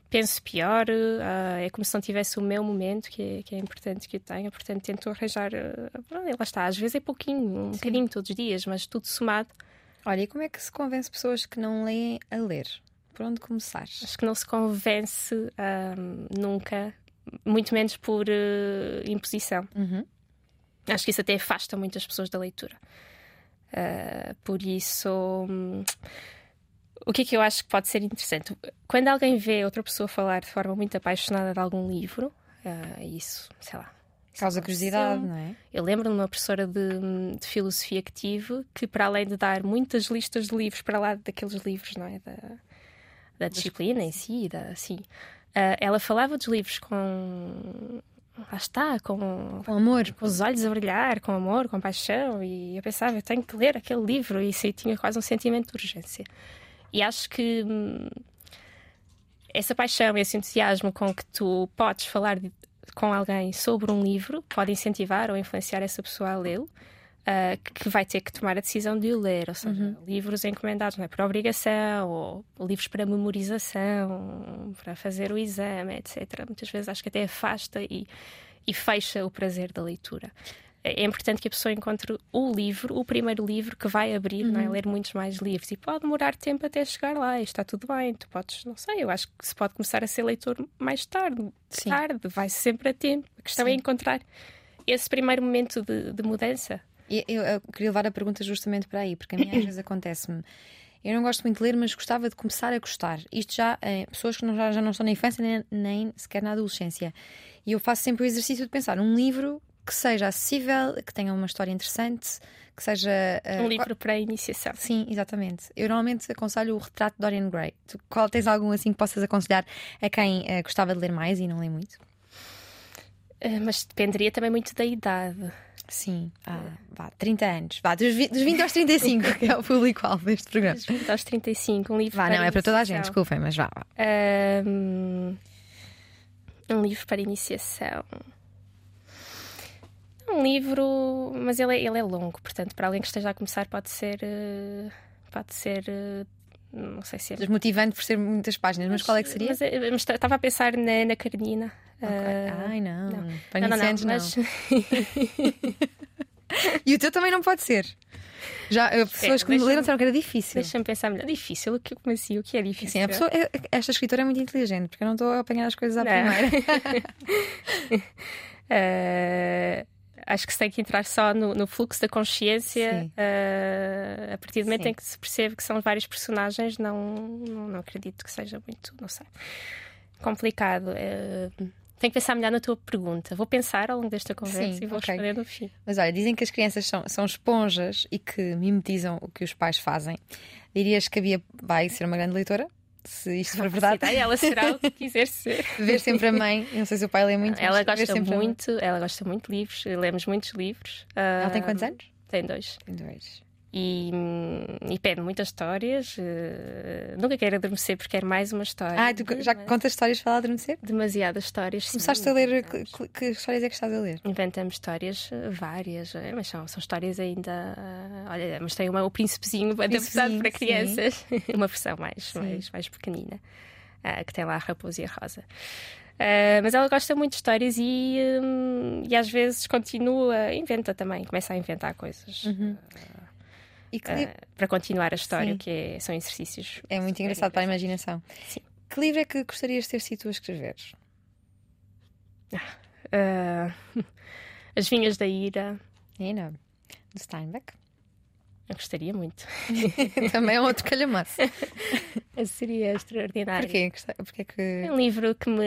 penso pior, uh, é como se não tivesse o meu momento, que é, que é importante que eu tenha, portanto tento arranjar. Uh, lá está, às vezes é pouquinho, um Sim. bocadinho todos os dias, mas tudo somado. Olha, e como é que se convence pessoas que não leem a ler? Por onde começar? Acho que não se convence nunca, muito menos por uh, imposição. Uhum. Acho que isso até afasta muitas pessoas da leitura. Uh, por isso, um, o que é que eu acho que pode ser interessante? Quando alguém vê outra pessoa falar de forma muito apaixonada de algum livro, uh, isso, sei lá. Causa curiosidade, não é? Eu lembro-me de uma professora de, de, filosofia que tive que, para além de dar muitas listas de livros para lá daqueles livros, não é? Da, da disciplina em si, da, assim, uh, ela falava dos livros com lá está, com, com amor, com os olhos a brilhar, com amor, com paixão. E eu pensava, eu tenho que ler aquele livro. E isso aí tinha quase um sentimento de urgência. E acho que hum, essa paixão, esse entusiasmo com que tu podes falar de, com alguém sobre um livro pode incentivar ou influenciar essa pessoa a lê-lo uh, que vai ter que tomar a decisão de o ler, ou seja, uhum. livros encomendados não é, por obrigação, ou livros para memorização, para fazer o exame, etc. Muitas vezes acho que até afasta e, e fecha o prazer da leitura é, é importante que a pessoa encontre o livro, o primeiro livro que vai abrir, uhum. não é? Uhum. ler muitos mais livros. E pode demorar tempo até chegar lá, e está tudo bem. Tu podes, não sei, eu acho que se pode começar a ser leitor mais tarde. Sim. Tarde, vai sempre a tempo. A questão é Sim. é encontrar esse primeiro momento de, de mudança. Eu, eu, queria levar a pergunta justamente para aí, porque a mim às vezes acontece-me. Eu não gosto muito de ler, mas gostava de começar a gostar. Isto já em pessoas que não, já, já não estão na infância nem, nem sequer na adolescência. E eu faço sempre o exercício de pensar um livro que seja acessível, que tenha uma história interessante, que seja. Uh, um livro para a iniciação. Sim, exatamente. Eu normalmente aconselho o retrato de Dorian Gray. Tu, qual, tens algum assim que possas aconselhar a quem uh, gostava de ler mais e não lê muito? Uh, mas dependeria também muito da idade. Sim, ah, vá, 30 anos. Vá, dos 20, dos 20 aos 35, que é o público-alvo deste programa. Dos 20 aos 35, um livro. Vá, não, é para toda a gente, desculpem, mas vá. Um, um livro para iniciação. Um livro, mas ele é, ele é longo, portanto, para alguém que esteja a começar, pode ser. Eh, pode ser eh, não sei se é. Desmotivante por ser muitas páginas, mas, mas qual é que seria? Mas, eh, mas, estava a pensar na, na Karenina. Okay. Uh, Ai, não. Não, não, não, não, mas... e o teu também não pode ser. Já, eh, pessoas é, que me leram disseram que era difícil. Deixa-me pensar melhor. Difícil? O que, como assim? O que é difícil? Sim, a pessoa, é, esta escritora é muito inteligente, porque eu não estou a apanhar as coisas à não. primeira. uh, acho que se tem que entrar só no, no fluxo da consciência uh, a partir do momento Sim. em que se percebe que são vários personagens não, não, não acredito que seja muito não sei complicado uh, tenho que pensar melhor na tua pergunta. Vou pensar ao longo desta conversa Sim, e vou okay. responder no fim. Mas olha, dizem que as crianças são, são esponjas e que mimetizam o que os pais fazem. Dirias que havia vai ser uma grande leitora? se isto for verdade. Ela será o que quiser ser. ver sempre a mãe, não sei se o pai lê muito. Ela gosta muito, ela gosta muito de livros, lemos muitos livros. Ela tem quantos anos? Tem dois. Tem dois e, e pede muitas histórias. Uh, nunca quero adormecer porque quero mais uma história. Ah, tu já mas... contas histórias para adormecer? Demasiadas histórias. Começaste sim. a ler. Que, que, histórias é que estás a ler? Inventamos histórias eh, várias, eh, mas são, são histórias ainda. Uh, olha, mas tem uma, o Príncipezinho adaptado para crianças, uma versão mais, mais, mais pequenina, uh, que tem lá a raposa e a rosa. Uh, mas ela gosta muito de histórias e, um, e às vezes continua, inventa também, começa a inventar coisas. Uhum. E que uh, para continuar a história, Sim. que é- são exercícios. é muito engraçado para a imaginação. Sim. Que livro é que gostarias de ter sido a escrever? Uh, As Vinhas da Ira. De Steinbeck. Eu gostaria muito. Também é outro calhamaço. Seria extraordinário. Porquê? Porquê que. É um livro que me.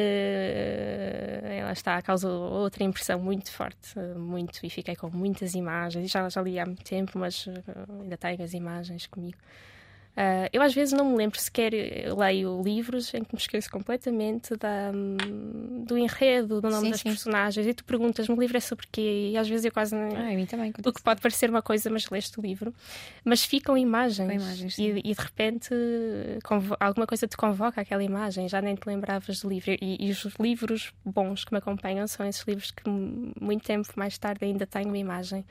Ela está, causou outra impressão muito forte, muito, e fiquei com muitas imagens. Já, já li há muito tempo, mas eh, ainda tenho as imagens comigo. Ah, eu às vezes não me lembro sequer, leio livros em que me esqueço completamente da, do enredo, do nome Sim, das sim. personagens, e tu perguntas-me o livro é sobre quê? E às vezes eu quase nem. Ah, a mim também. O que pode parecer uma coisa, mas leste o livro, mas ficam imagens. Imagens, e, e de repente alguma coisa te convoca aquela imagem, já nem te lembravas do livro. E, e os livros bons que me acompanham são esses livros que muito tempo mais tarde ainda têm uma imagem.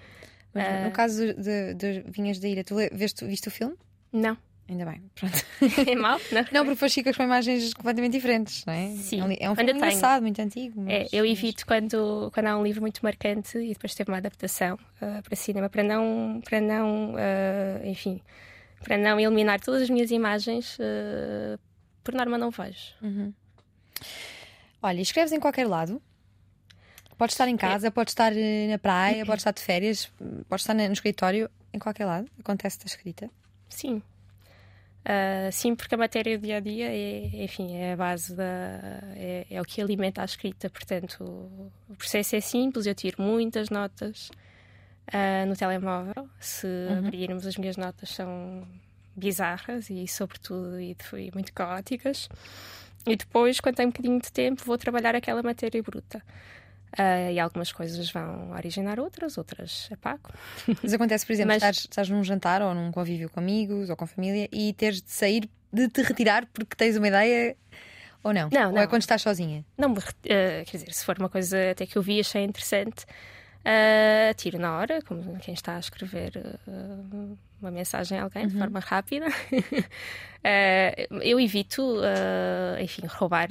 Mas Ah. no caso de, de Vinhas da Ira, tu veste, viste o filme? Não, Ainda bem, pronto. é mal? Não. Não, porque depois ficas com imagens completamente diferentes, não é? Sim, É um, é filme engraçado, muito antigo. É, mas- eu mas- evito quando, quando há um livro muito marcante e depois teve uma adaptação ah, para cinema para não, para não ah, enfim, para não eliminar todas as minhas imagens, ah, por norma não vejo. Olha, escreves em qualquer lado. Pode estar em casa, pode estar na praia, pode estar de férias, pode estar no escritório, em qualquer lado. Acontece da escrita. Sim. Ah, sim, porque a matéria do dia a dia é, enfim, é a base da. É, é o que alimenta a escrita. Portanto, o, processo é simples, eu tiro muitas notas ah, no telemóvel. Se abrirmos, as minhas notas são bizarras e, sobretudo, e, e muito caóticas. E depois, quando tenho um bocadinho de tempo, vou trabalhar aquela matéria bruta. Ah, e algumas coisas vão originar outras, outras apago. Mas acontece, por exemplo, Mas- estás, estás num jantar ou num convívio com amigos ou com família e teres de sair, de te retirar porque tens uma ideia ou não? Não, ou é não. quando estás sozinha? Não eh, quer dizer, se for uma coisa até que eu vi achei interessante, eh, tiro na hora, como quem está a escrever eh, uma mensagem a alguém de forma rápida. Eh, eu evito, eh, enfim, roubar,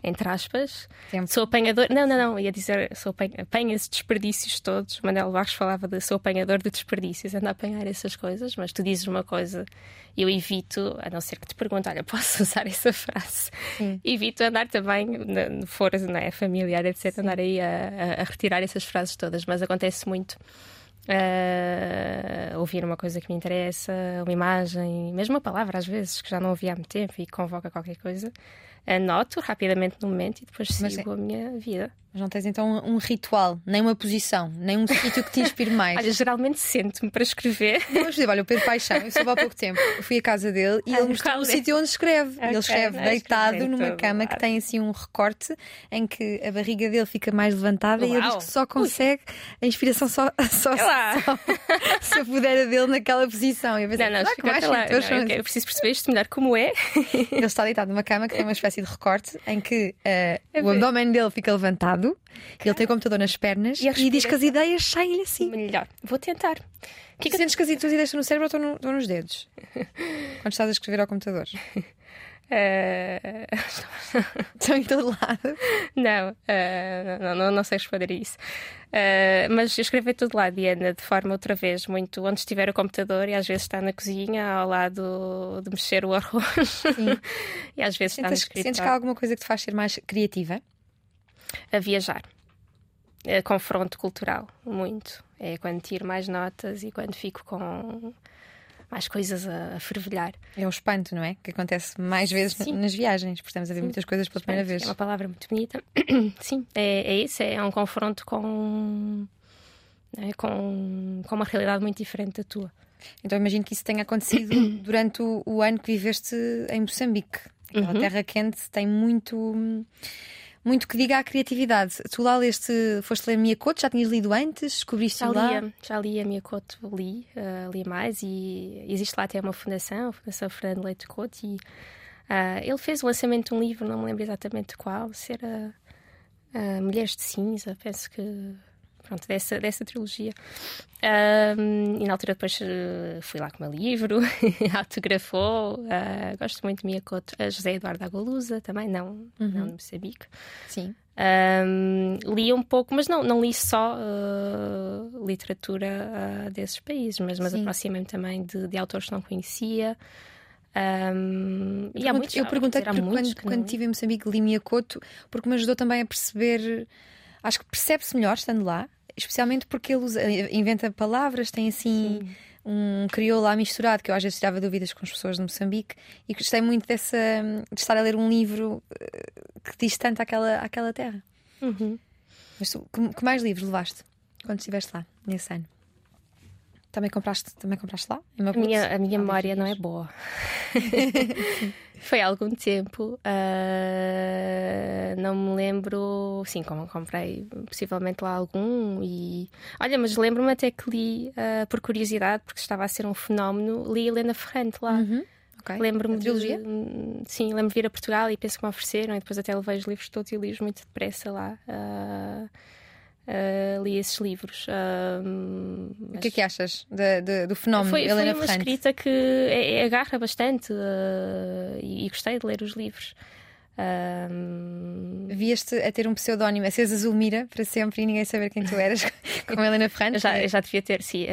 entre aspas. Tempo. Sou apanhador. Não, não, não, ia dizer, sou apanha, apanha esses desperdícios todos. Manuel Barros falava de sou apanhador de desperdícios, ando a apanhar essas coisas, mas tu dizes uma coisa, eu evito, a não ser que te pergunte, olha, posso usar essa frase? Sim. Evito andar também, na- for não é, familiar, etc., andar aí a, a- a retirar essas frases todas, mas acontece muito. eh, ouvir uma coisa que me interessa, uma imagem, mesmo uma palavra às vezes, que já não ouvi há muito tempo e que convoca qualquer coisa, anoto rapidamente no momento e depois Mas sigo a minha vida. Mas não tens então um, ritual, nem uma posição, nem um sítio que te inspire mais. Olha, geralmente sento-me para escrever. Vamos dizer, olha, o Pedro Paixão, eu soube há pouco tempo, eu fui à casa dele e Ah, ele mostrou o é? sítio onde escreve. Ok, ele escreve não, deitado numa cama que tem assim um recorte em que a barriga dele fica mais levantada e ele diz Uau! que só consegue a inspiração só, só, lá. só se a puder a dele naquela posição. E eu pensei, Não, não, que mais lá. Não, eu, eu preciso perceber isto melhor como é. Ele está deitado numa cama que tem uma espécie de recorte em que É o abdômen dele fica levantado, ele tem o computador nas pernas E e, diz que as ideias saem assim. Melhor. Vou tentar. O que é que sentes que as tuas ideias estão no cérebro ou estão, no- estão nos dedos? Quando estás a escrever ao computador? Eh, Estão em todo lado. Não, eh, não, não, não sei responder a isso. Eh, mas eu escrevo em todo lado anda de forma outra vez, muito onde estiver o computador e às vezes está na cozinha ao lado de mexer o arroz e às vezes está no Sentes, sentes que há escritório alguma coisa que te faz ser mais criativa? A viajar. Eh, confronto cultural, muito. É quando tiro mais notas e quando fico com mais coisas a, a fervilhar. É o espanto, não é? Que acontece mais vezes Sim. nas viagens, porque estamos a ver muitas coisas pela primeira vez. É uma palavra muito bonita. Sim, é, é isso, é um confronto com, é, com, com uma realidade muito diferente da tua. Então imagino que isso tenha acontecido durante o, o ano que viveste em Moçambique. Aquela Uhum. terra quente tem muito. Muito que diga à criatividade. Tu lá leste, foste ler Miyakoto, já tinhas lido antes, descobriste Já lá. lia, já li a minha Couto, li, eh, li mais e existe lá até uma fundação, a Fundação Fernando Leite Couto, e ah, ele fez o lançamento de um livro, não me lembro exatamente qual, se era ah, Mulheres de Cinza, penso que pronto, dessa, dessa trilogia. Ahm, e na altura depois eh, fui lá com o meu livro, autografou, ah, gosto muito de Miyakoto, a José Eduardo Agolusa também, não, não de Moçambique. Sim. Um, li um pouco, mas não, não li só uh, literatura uh, desses países, mas, mas aproximei-me também de, de, autores que não conhecia. Um, e há muitos, eu perguntei porque quando, quando estive em Moçambique li Miyakoto, porque me ajudou também a perceber, acho que percebe-se melhor estando lá, especialmente porque ele usa, inventa palavras, tem assim. Sim um crioulo lá misturado, que eu às vezes tirava dúvidas com as pessoas de Moçambique e gostei muito dessa, de estar a ler um livro eh, que diz tanto àquela, àquela terra. Uhum. Mas tu, que, que, mais livros levaste quando estiveste lá, nesse ano? Também compraste, também compraste lá? A minha, a minha memória não é boa. Foi há algum tempo. Uh, não me lembro. Sim, como comprei possivelmente lá algum. E olha, mas lembro-me até que li, uh, por curiosidade, porque estava a ser um fenómeno, li Helena Ferrante lá. Uhum. Okay. Lembro-me de. Sim, lembro-me de vir a Portugal e penso que me ofereceram. E depois até levei os livros todos e li-os muito depressa lá. Uh, Uh, li esses livros. Uh, mas... O que é que achas de, de, do fenómeno foi, Helena foi uma escrita que é, é, agarra bastante uh, e, e, gostei de ler os livros. Um... Vieste a ter um pseudónimo, a seres Azulmira para sempre e ninguém saber quem tu eras, como Helena Ferrante? já, já devia ter, sim.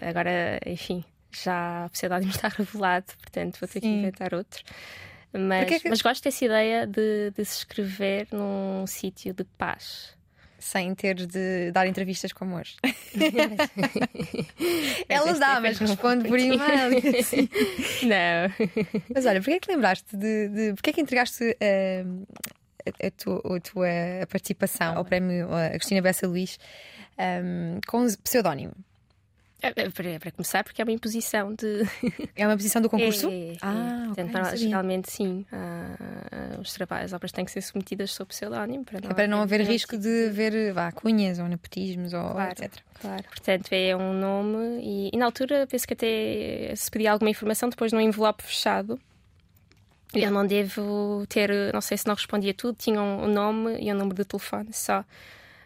agora, enfim, já o pseudónimo está revelado, portanto vou ter sim. que inventar outro. Mas, que... mas gosto dessa ideia de, de se escrever num sítio de paz sem ter de dar entrevistas como hoje. Ela dá, mas responde por e-mail. Assim. Não. Mas olha, porquê é que lembraste de. de porquê é que entregaste uh, a, a, tua, a, tua, participação ao prémio Agostina Bessa Luís um, com pseudónimo? É, é, para, para, começar, porque é uma imposição de. É uma imposição do concurso? É, é, ah, é. Portanto, okay, geralmente sim. Uh, os trabalhos, as obras têm que ser submetidas sob pseudónimo para não, é para não haver risco de haver vá, cunhas ou nepotismos ou claro, etc. Claro. Portanto, é um nome e, e, na altura penso que até se pedia alguma informação depois num envelope fechado. Eu não devo ter, não sei se não respondia tudo, tinha um nome e um número de telefone só.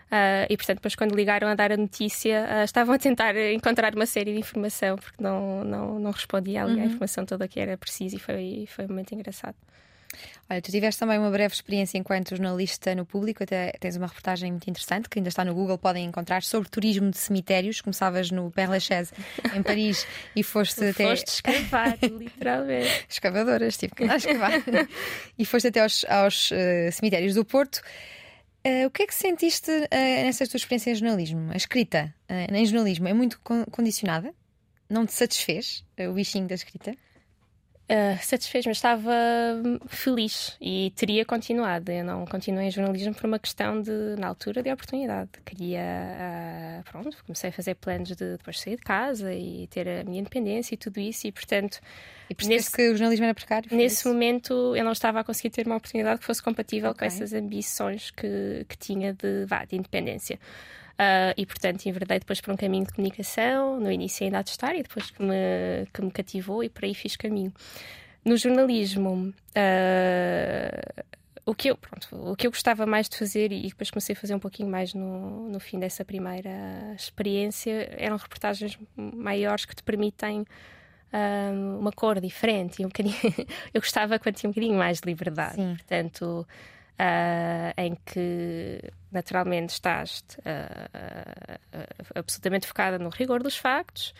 Uh, e portanto, depois, quando ligaram a dar a notícia, uh, estavam a tentar encontrar uma série de informação, porque não, não, não respondia ali uhum. à informação toda que era precisa e foi, foi momento engraçado. Olha, tu tiveste também uma breve experiência enquanto jornalista no público, até tens uma reportagem muito interessante que ainda está no Google, podem encontrar, sobre turismo de cemitérios. Começavas no Père Lachaise, em Paris, e foste até. Foste escavar, literalmente. Escavadoras, tive que escavar. e foste até aos, aos uh, cemitérios do Porto. Uh, o que é que sentiste uh, nessa tua experiência em jornalismo? A escrita uh, em jornalismo é muito con condicionada? Não te satisfez o bichinho da escrita? Uh, satisfez, mas estava hum, feliz e teria continuado. Eu não continuei em jornalismo por uma questão de, na altura, de oportunidade. Queria, uh, pronto, comecei a fazer planos de depois sair de casa e ter a minha independência e tudo isso, e portanto. E percebeste que o jornalismo era precário? Nesse isso? momento eu não estava a conseguir ter uma oportunidade que fosse compatível okay. com essas ambições que, que tinha de, vá, de independência. Uh, e, portanto, enverdei depois para um caminho de comunicação, no início ainda a testar, e depois que me, que me cativou, e por aí fiz caminho. No jornalismo, uh, o, que eu, pronto, o que eu gostava mais de fazer, e depois comecei a fazer um pouquinho mais no, no fim dessa primeira experiência, eram reportagens maiores que te permitem ah, uma cor diferente. E um bocadinho eu gostava quando tinha um bocadinho mais de liberdade. Sim. Portanto, uh, em que naturalmente estás uh, absolutamente focada no rigor dos factos.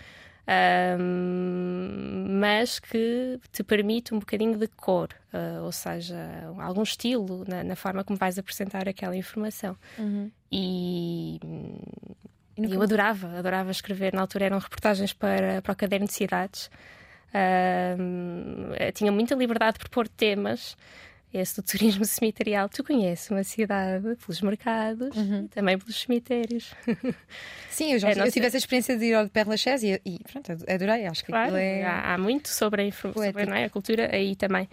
mas que te permite um bocadinho de cor, uh, ou seja, algum estilo na, na, forma como vais apresentar aquela informação. Uhum. E, e eu adorava, adorava escrever. Na altura eram reportagens para, para o caderno de cidades. Tinha muita liberdade de propor temas esse do turismo cemiterial. Tu conheces uma cidade pelos mercados uhum. e também pelos cemitérios. Sim, eu já é, eu tive essa experiência de ir ao Père Lachaise e, e pronto, adorei. Acho que claro, é... há, há, muito sobre a, sobre, é, a cultura aí também.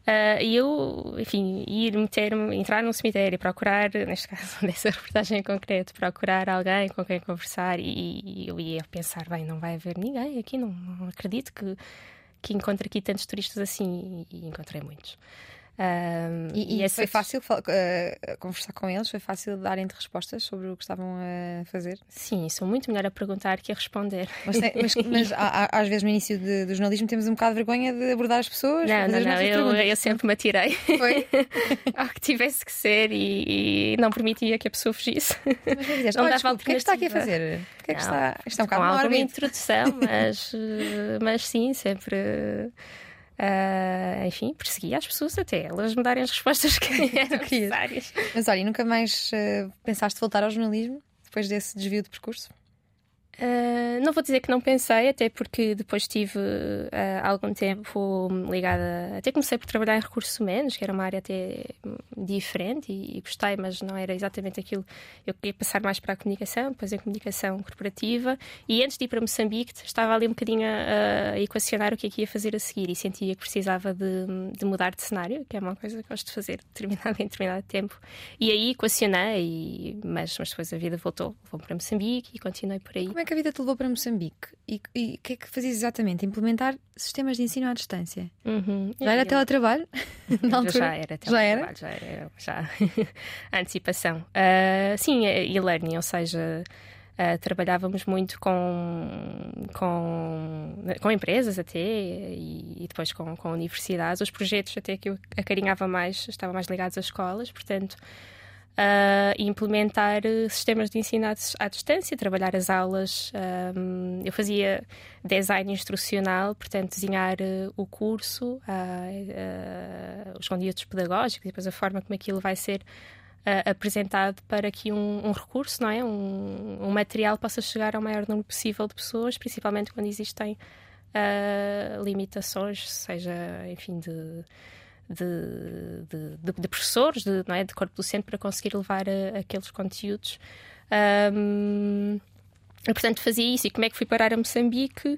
Uh, e eu, enfim, ir meter-me, entrar num cemitério, procurar, neste caso, nessa reportagem em concreto, procurar alguém com quem conversar e, e eu ia pensar, bem, não vai haver ninguém aqui, não, não acredito que, que encontre aqui tantos turistas assim e, e encontrei muitos. Um, e, e, e foi fácil uh, conversar com eles? Foi fácil darem-te respostas sobre o que estavam a fazer? Sim, sou muito melhor a perguntar que a responder. Mas, mas, mas às vezes no início de, do jornalismo temos um bocado de vergonha de abordar as pessoas? Não, não, não, eu, eu, sempre me atirei. Foi? Ao que tivesse que ser e, e, não permitia que a pessoa fugisse. Mas não dava o que é que está aqui a fazer? O que é que não, está? Isto é um bocado com alguma introdução, mas, mas sim, sempre. Uh, enfim, perseguia as pessoas até elas me darem as respostas que eram necessárias. Mas olha, e nunca mais uh, pensaste voltar ao jornalismo depois desse desvio de percurso? Uh, não vou dizer que não pensei, até porque depois tive uh, algum tempo ligada. Até comecei por trabalhar em recursos humanos, que era uma área até diferente e, e, gostei, mas não era exatamente aquilo. Eu queria passar mais para a comunicação, depois a comunicação corporativa. E antes de ir para Moçambique, estava ali um bocadinho a, a equacionar o que é que ia fazer a seguir e sentia que precisava de, de, mudar de cenário, que é uma coisa que gosto de fazer determinado, em determinado tempo. E aí equacionei, mas, mas depois a vida voltou, vou para Moçambique e continuei por aí. Que a vida te levou para Moçambique? E o que é que fazias exatamente? Implementar sistemas de ensino à distância? Uhum. Já era eu... teletrabalho? Na altura? Já era teletrabalho, já era? Já era, já. antecipação. Uh, sim, e-learning, ou seja. Uh, trabalhávamos muito com, com, com empresas até e, e, depois com, com universidades. Os projetos até que eu acarinhava mais estavam mais ligados às escolas, portanto uh, implementar eh, sistemas de ensino à, distância, trabalhar as aulas. Eu fazia design instrucional, portanto, desenhar uh, o curso, uh, os conteúdos pedagógicos e depois a forma como aquilo vai ser apresentado para que um, um, recurso, não é? Um, um, material possa chegar ao maior número possível de pessoas, principalmente quando existem limitações, seja, enfim, de de, de, de, professores, de, não é, de corpo docente, para conseguir levar a, aqueles conteúdos. Um, portanto, fazia isso. E como é que fui parar a Moçambique?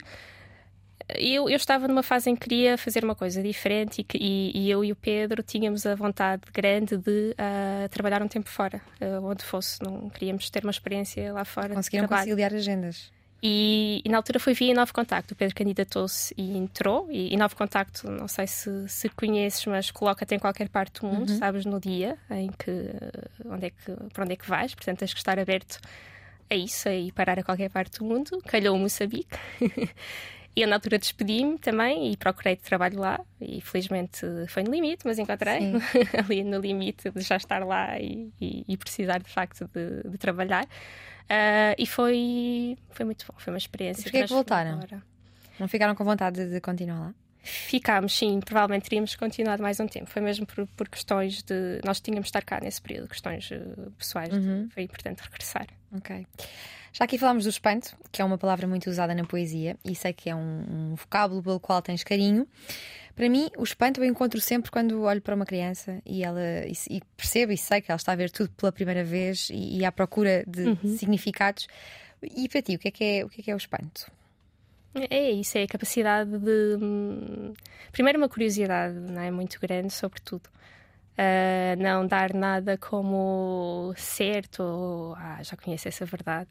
Eu, eu, estava numa fase em que queria fazer uma coisa diferente e, e, e eu e o Pedro tínhamos a vontade grande de uh, trabalhar um tempo fora, uh, onde fosse. Não queríamos ter uma experiência lá fora. Conseguiram conciliar agendas? E, e, na altura foi via Novo Contacto. O Pedro candidatou-se e entrou. E, Novo Contacto, não sei se, se conheces, mas coloca-te em qualquer parte do mundo, uhum. sabes, no dia em que, onde é que, para onde é que vais. Portanto, tens que estar aberto a isso e parar a qualquer parte do mundo. Calhou o Moçambique. e eu, na altura, despedi-me também e procurei trabalho lá. E felizmente foi no limite, mas encontrei ali no limite de já estar lá e, e, e precisar de facto de, de trabalhar. Uh, e foi, foi muito bom, foi uma experiência. Porquê é que voltaram? Não ficaram com vontade de continuar lá? Ficámos, sim, provavelmente teríamos continuado mais um tempo. Foi mesmo por, por questões de. Nós tínhamos de estar cá nesse período, questões uh, pessoais, uhum. de, foi importante regressar. Ok. Já aqui falámos do espanto, que é uma palavra muito usada na poesia, e sei que é um, um vocábulo pelo qual tens carinho. Para mim, o espanto eu encontro sempre quando olho para uma criança e ela e, e percebo e sei que ela está a ver tudo pela primeira vez e, e à procura de, uhum. significados. E para ti, o que é que é o, que é, que é o espanto? É isso, é a capacidade de. Hum, primeiro, uma curiosidade não é? muito grande sobre tudo. Uh, não dar nada como certo ou ah, já conheço essa verdade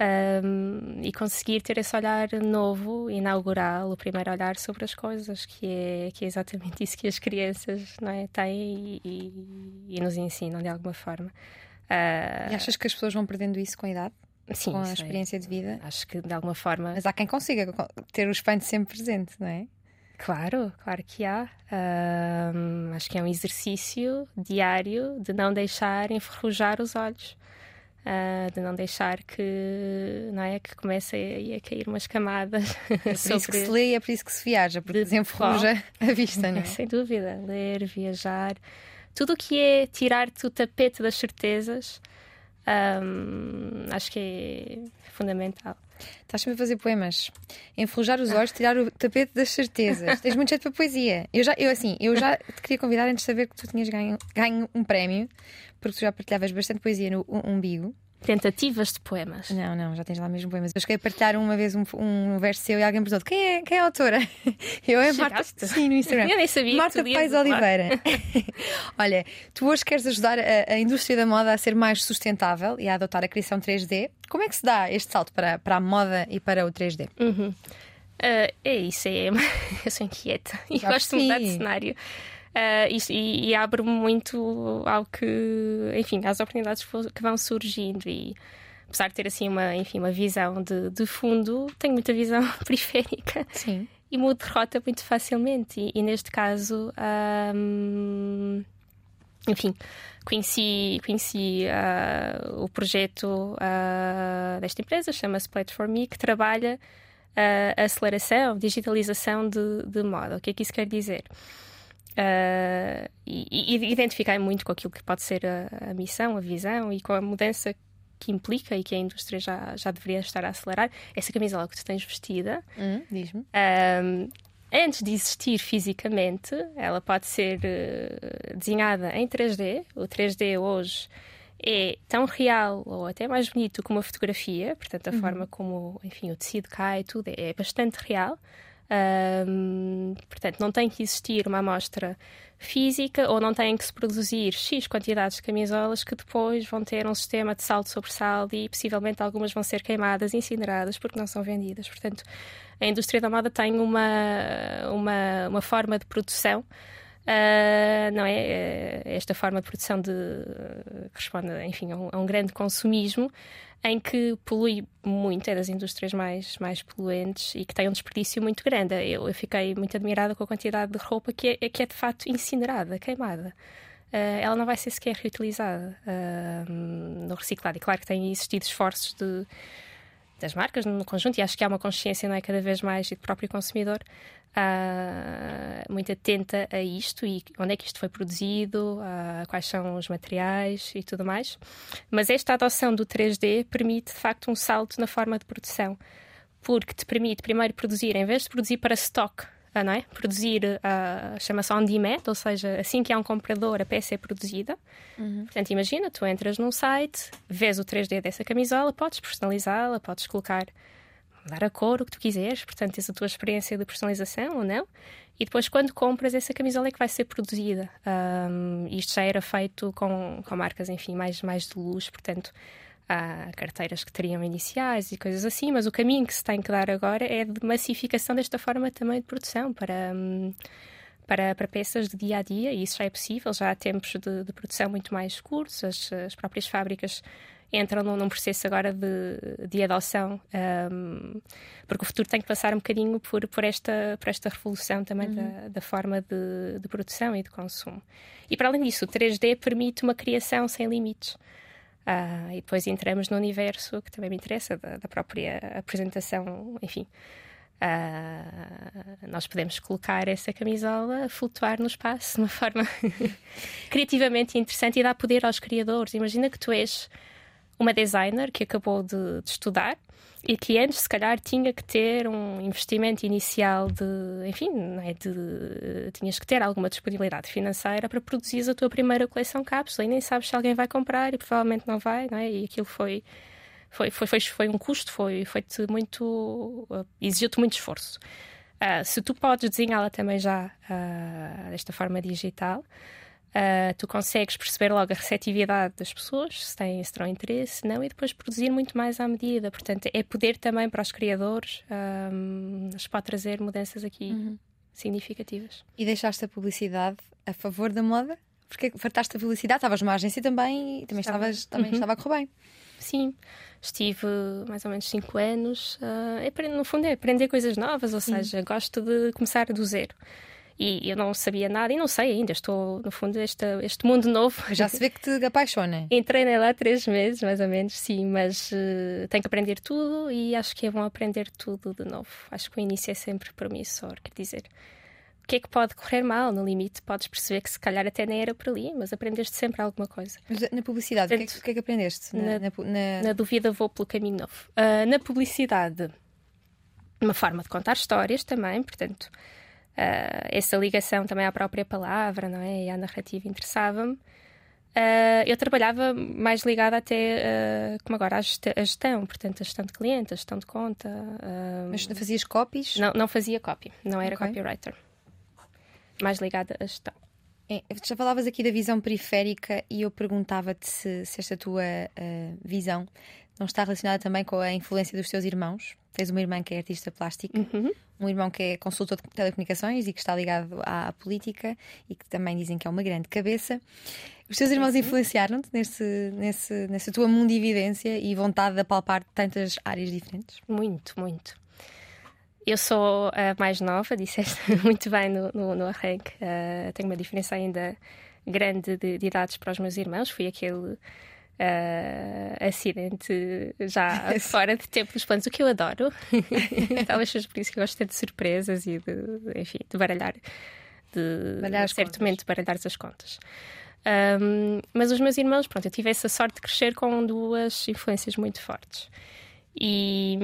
um, e conseguir ter esse olhar novo, inaugural, o primeiro olhar sobre as coisas, que é, que é exatamente isso que as crianças não é, têm e, e, e nos ensinam de alguma forma. Uh, e achas que as pessoas vão perdendo isso com a idade? Sim, com a experiência de vida? Acho que de alguma forma. Mas há quem consiga ter o espanto sempre presente, não é? Claro, claro que há. Um, acho que é um exercício diário de não deixar enferrujar os olhos. Uh, de não deixar que não é que comece a, a cair umas camadas é por sobre... isso que se lê e é por isso que se viaja porque de desenferruja a vista não é? sem dúvida ler viajar tudo o que é tirar-te o tapete das certezas um, acho que é fundamental Estás-me a fazer poemas. Enferrujar os olhos, tirar o tapete das certezas. Tens muito jeito para poesia. Eu já, eu assim, eu já te queria convidar antes de saber que tu tinhas ganho, ganho um prémio porque tu já partilhavas bastante poesia no umbigo. Tentativas de poemas. Não, não, já tens lá mesmo poemas. Eu cheguei a partilhar uma vez um, um verso seu e alguém perguntou: quem é, quem é a autora? Eu é Marta. Sim, no Instagram. Eu nem sabia. Marta Pais Oliveira. Olha, tu hoje queres ajudar a, a, indústria da moda a ser mais sustentável e a adotar a criação 3D. Como é que se dá este salto para, para a moda e para o 3D? Uhum. Uh, é isso, é, eu sou inquieta e gosto de mudar de cenário. Uh, e, e abre-me muito ao que, enfim, às oportunidades que vão surgindo e apesar de ter assim uma, enfim, uma visão de, de fundo, tenho muita visão periférica. Sim. E mudo de rota muito facilmente. E, e neste caso, enfim, conheci, conheci uh, o projeto uh, desta empresa, chama-se Platform Me, que trabalha a aceleração, digitalização de, de moda. O que é que isso quer dizer? Uh, e, e identifiquei muito com aquilo que pode ser a, a, missão, a visão e com a mudança que implica e que a indústria já, já deveria estar a acelerar. Essa camisola que tu tens vestida, hum, diz-me. Um, antes de existir fisicamente, ela pode ser uh, desenhada em 3D. O 3D hoje é tão real ou até mais bonito que uma fotografia, portanto, a uhum. forma como enfim, o tecido cai, tudo é, é bastante real. Um, portanto, não tem que existir uma amostra física ou não tem que se produzir X quantidades de camisolas que depois vão ter um sistema de saldo sobre saldo e possivelmente algumas vão ser queimadas, incineradas porque não são vendidas. Portanto, a indústria da moda tem uma, uma, uma forma de produção Uh, não é? Uh, esta forma de produção de, uh, responde, enfim, a um, a um, grande consumismo em que polui muito, é das indústrias mais, mais poluentes e que tem um desperdício muito grande. Eu, eu fiquei muito admirada com a quantidade de roupa que é, que é de facto incinerada, queimada. Uh, ela não vai ser sequer reutilizada no reciclado. E claro que têm existido esforços de das marcas no conjunto e acho que há uma consciência não é cada vez mais e do próprio consumidor uh, muito atenta a isto e onde é que isto foi produzido, uh, quais são os materiais e tudo mais. Mas esta adoção do 3D permite de facto um salto na forma de produção, porque te permite primeiro produzir, em vez de produzir para stock, ah, não é? Produzir, uh, chama-se on demand, ou seja, assim que há um comprador, a peça é produzida. Uhum. Portanto, imagina, tu entras num site, vês o 3D dessa camisola, podes personalizá-la, podes colocar dar a cor, o que tu quiseres, portanto, tens a tua experiência de personalização ou não. E depois, quando compras, essa camisola é que vai ser produzida. Um, isto já era feito com, com marcas, enfim, mais, mais de luz, portanto, há carteiras que teriam iniciais e coisas assim, mas o caminho que se tem que dar agora é de massificação desta forma também de produção para. Um, para, para peças de dia a dia, e isso já é possível, já há tempos de, de produção muito mais curtos, as, as próprias fábricas entram num, num processo agora de, de adoção, um, porque o futuro tem que passar um bocadinho por, por, esta, por esta revolução também uhum. da, da, forma de, de, produção e de consumo. E para além disso, o 3D permite uma criação sem limites. Uh, e depois entramos no universo que também me interessa, da, da própria apresentação, enfim. Uh, nós podemos colocar essa camisola a flutuar no espaço de uma forma criativamente interessante e dá poder aos criadores. Imagina que tu és uma designer que acabou de, de estudar e que antes, se calhar, tinha que ter um investimento inicial de, enfim, é de, tinhas que ter alguma disponibilidade financeira para produzir a tua primeira coleção cápsula e nem sabes se alguém vai comprar e provavelmente não vai, não é? E aquilo foi, foi, foi, foi, foi um custo, foi, foi muito, exigiu-te muito esforço. Uh, se tu podes desenhá-la também já uh, desta forma digital, Uh, tu consegues perceber logo a receptividade das pessoas, se têm, se terão interesse, não, e depois produzir muito mais à medida. Portanto, é poder também para os criadores, um, pode trazer mudanças aqui uhum. significativas. E deixaste a publicidade a favor da moda? Porque fartaste a publicidade, estavas numa agência também e também, estavas, também uhum. estava a correr bem. Sim, estive mais ou menos 5 anos. Uh, no fundo, é aprender coisas novas, ou seja, gosto de começar do zero. E eu não sabia nada e não sei ainda. Estou, no fundo, este, este mundo novo. Já se vê que te apaixona. Entrei lá três meses, mais ou menos, sim, mas uh, tenho que aprender tudo e acho que é bom aprender tudo de novo. Acho que o início é sempre promissor, quer dizer. O que é que pode correr mal? No limite, podes perceber que se calhar até nem era por ali, mas aprendeste sempre alguma coisa. Mas na publicidade, o, que é que, que, é que, aprendeste? Na, na, na... na, dúvida, vou pelo caminho novo. Uh, na publicidade, uma forma de contar histórias também, portanto uh, essa ligação também à própria palavra não é? e à narrativa interessava-me. Uh, eu trabalhava mais ligada até, uh, como agora, à gestão, portanto, a gestão de clientes, a gestão de conta. Uh, Mas fazias copies? Não, não fazia copy, não era okay. copywriter. Mais ligada à gestão. É, já falavas aqui da visão periférica e eu perguntava-te se, se, esta tua visão não está relacionada também com a influência dos teus irmãos? Tens uma irmã que é artista plástica, uhum. um irmão que é consultor de telecomunicações e que está ligado à política e que também dizem que é uma grande cabeça. Os teus irmãos influenciaram-te nesse, nesse, nessa tua mundividência e vontade de apalpar tantas áreas diferentes? Muito, muito. Eu sou a mais nova, disseste muito bem no, no, no arranque. Uh, tenho uma diferença ainda grande de, de idades para os meus irmãos. Fui aquele uh, acidente já fora de tempo dos planos, o que eu adoro. Talvez seja por isso que eu gosto de surpresas e de, enfim, de baralhar, de baralhar certamente baralhar as contas. Um, mas os meus irmãos, pronto, eu tive essa sorte de crescer com duas influências muito fortes. E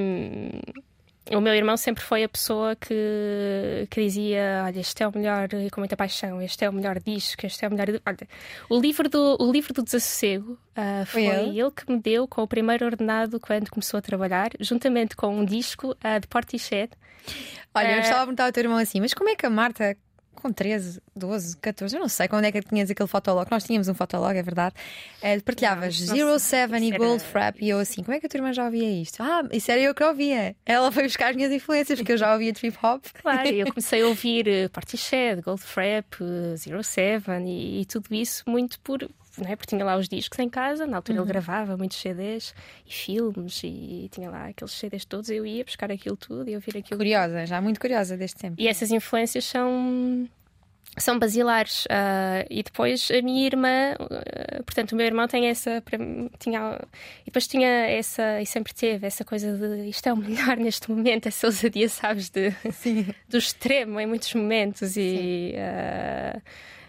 o meu irmão sempre foi a pessoa que, que dizia: Olha, este é o melhor, com muita paixão, este é o melhor disco, este é o melhor. Olha, o livro do, o livro do Desassossego uh, foi, ele? ele? que me deu com o primeiro ordenado quando começou a trabalhar, juntamente com um disco uh, de Portichet. Olha, eu estava a perguntar ao teu irmão assim: Mas como é que a Marta com 13, 12, 14, eu não sei quando é que tinhas aquele fotolog. Nós tínhamos um fotolog, é verdade. É, partilhavas não, Zero Seven e Gold Frap e eu assim, como é que a tua irmã já ouvia isto? Ah, isso era eu que ouvia. Ela foi buscar as minhas influências, porque eu já ouvia trip hop. Claro, eu comecei a ouvir uh, Party Shed, Gold Frap, uh, Zero Seven e, e tudo isso muito por não é? Porque tinha lá os discos em casa, na altura uhum. ele gravava muitos CDs e filmes e tinha lá aqueles CDs todos. Eu ia buscar aquilo tudo e ouvir aquilo. Curiosa, já muito curiosa deste tempo. E essas influências são são basilares. Uh, e depois a minha irmã, uh, portanto, o meu irmão tem essa. Tinha, e depois tinha essa, e sempre teve essa coisa de isto é o melhor neste momento, essa ousadia, sabes, de, do extremo em muitos momentos. E. Uh,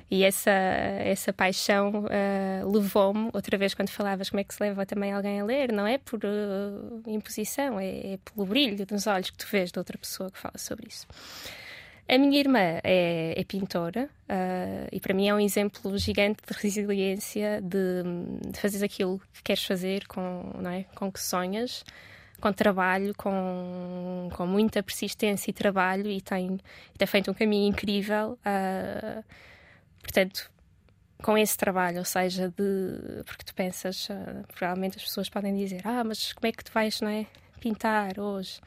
e essa, essa paixão uh, levou-me, outra vez, quando falavas como é que se leva também alguém a ler, não é por uh, imposição, é, é, pelo brilho dos olhos que tu vês de outra pessoa que fala sobre isso. A minha irmã é, é pintora uh, e para mim é um exemplo gigante de resiliência, de, de fazer aquilo que queres fazer com, não é? com que sonhas com trabalho, com, com muita persistência e trabalho e tem, tem feito um caminho incrível. Uh, Portanto, com esse trabalho, ou seja, de porque tu pensas, uh, provavelmente as pessoas podem dizer, ah, mas como é que tu vais, não é, pintar hoje?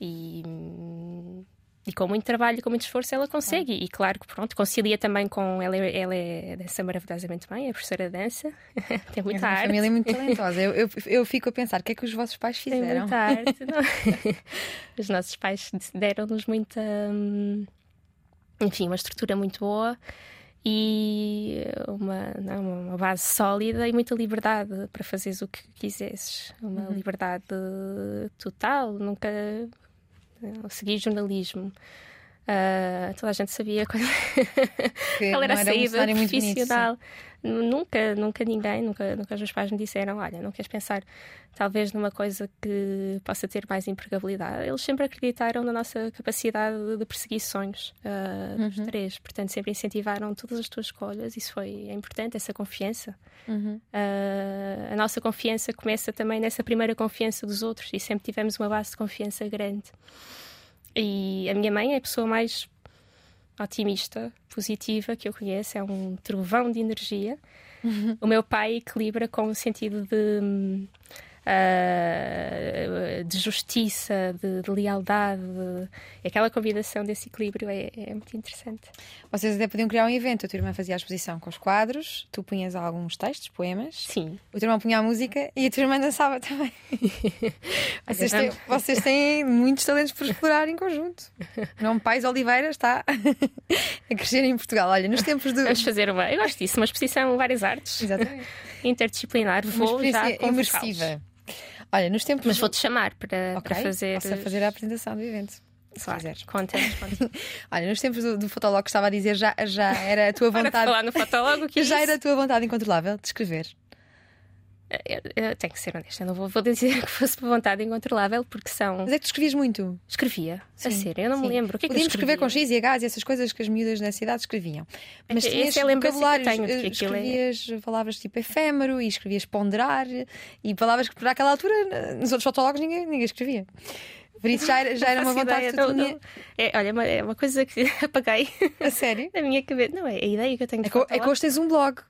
E, e com muito trabalho, com muito esforço, ela consegue. Ah. E claro que pronto, concilia também com ela, ela é dança maravilhosamente bem, é professora de dança, tem muita é arte. família muito talentosa. Eu, eu, eu, fico a pensar, o que é que os vossos pais fizeram? Tem muita arte. os nossos pais deram-nos muita, hum, enfim, uma estrutura muito boa e uma, não, uma base sólida e muita liberdade para fazeres o que quisesses. Uma uhum. liberdade total, nunca segui jornalismo. Uh, toda a gente sabia qual, qual era a saída profissional. Nunca, nunca ninguém, nunca, nunca os meus pais me disseram: Olha, não queres pensar talvez numa coisa que possa ter mais empregabilidade. Eles sempre acreditaram na nossa capacidade de perseguir sonhos, uh, uhum. dos três. Portanto, sempre incentivaram todas as tuas escolhas. Isso foi é importante, essa confiança. Uhum. Uh, a nossa confiança começa também nessa primeira confiança dos outros e sempre tivemos uma base de confiança grande. E a minha mãe é a pessoa mais otimista, positiva que eu conheço, é um trovão de energia. Uhum. O meu pai equilibra com o sentido de uh, de justiça, de, de lealdade. De... Aquela combinação desse equilíbrio é, é, muito interessante. Vocês até podiam criar um evento. A tua irmã fazia a exposição com os quadros, tu punhas alguns textos, poemas. Sim. O teu irmão punha a música e a tua irmã dançava também. vocês, têm, vocês têm muitos talentos por explorar em conjunto. O nome Pais Oliveira está a crescer em Portugal. Olha, nos tempos do. Vamos fazer uma. Eu gosto disso, uma exposição várias artes. Exatamente. Interdisciplinar. Uma Vou já imersiva. Olha, nos tempos. Mas vou-te chamar para, okay. para fazer. Posso fazer a apresentação do evento. Se claro. quiseres. Conta, Olha, nos tempos do, do Fotolog que estava a dizer, já, já era a tua vontade. Falar no Fotolog, que Já era a tua vontade incontrolável de escrever. Eu, eu, tenho que ser honesta, eu não vou, vou, dizer que fosse por vontade incontrolável, porque são. Mas é que tu escrevias muito? Escrevia, sim, a sério, eu não sim. me lembro. O que é Podíamos que escrever com X e H e essas coisas que as miúdas na cidade escreviam. Mas é, tinhas é vocabulários, tenho, eh, escrevias é... palavras tipo efêmero e escrevias ponderar e palavras que para aquela altura nos outros fotólogos ninguém, ninguém escrevia. Por isso já era, já era uma vontade ideia, que tinha. É, olha, é uma coisa que apaguei. A sério? Na minha cabeça. Não, é a ideia que eu tenho de É que, é que hoje tens um blog.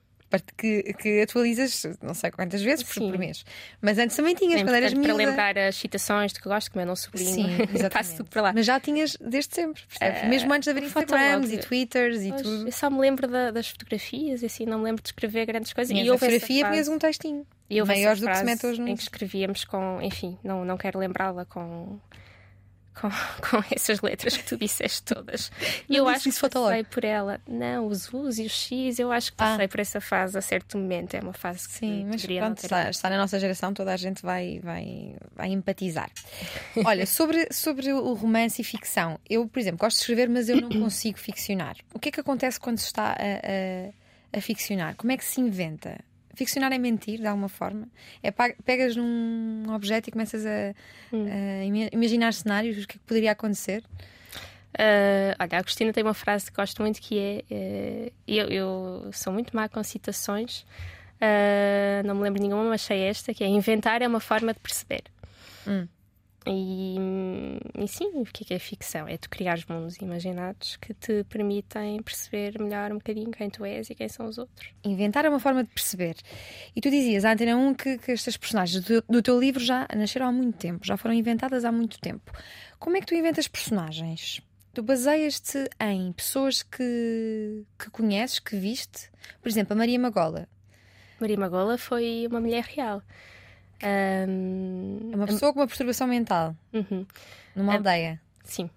Que, que atualizas não sei quantas vezes por, Sim. por mês. Mas antes também tinhas, É quando eras importante para miúda. lembrar as citações de que gosto, como eu não sublinho, Sim, passo tudo para lá. Mas já tinhas desde sempre? Eh, Mesmo antes de haver Instagrams e. Twitters e tudo. Eu só me lembro da- das fotografias, e assim, não me lembro de escrever grandes coisas. E a fotografia, tinhas um textinho. e essa maiores do que se mete hoje no Em que escrevíamos com, enfim, não, não quero lembrá-la com, com, com essas letras que tu disseste todas. E eu acho que Fotolog. passei por ela. Não, os U's e os X, eu acho que Ah. passei por essa fase a certo momento. É uma fase que Sim, mas pronto, está, está na nossa geração, toda a gente vai, vai, vai empatizar. Olha, sobre, sobre o romance e ficção, eu, por exemplo, gosto de escrever, mas eu não consigo ficcionar. O que é que acontece quando se está a, a, a ficcionar? Como é que se inventa? Ficcionar é mentir, de alguma forma? É pegas num objeto e começas a, a ima- imaginar cenários, o que é que poderia acontecer? Ah, olha, a Agostina tem uma frase que gosto muito que é: eh, eu, eu sou muito má com citações, ah, não me lembro nenhuma, mas achei esta: que é inventar é uma forma de perceber. Hum. E, e sim, o que é que é ficção? É tu criar mundos imaginados que te permitem perceber melhor um bocadinho quem tu és e quem são os outros. Inventar é uma forma de perceber. E tu dizias, à Antena 1, que, que estas personagens do, do teu livro já nasceram há muito tempo, já foram inventadas há muito tempo. Como é que tu inventas personagens? Tu baseias-te em pessoas que, que conheces, que viste? Por exemplo, a Maria Magola. Maria Magola foi uma mulher real. Ahm, É uma pessoa com uma perturbação mental, uhum. numa aldeia. Sim,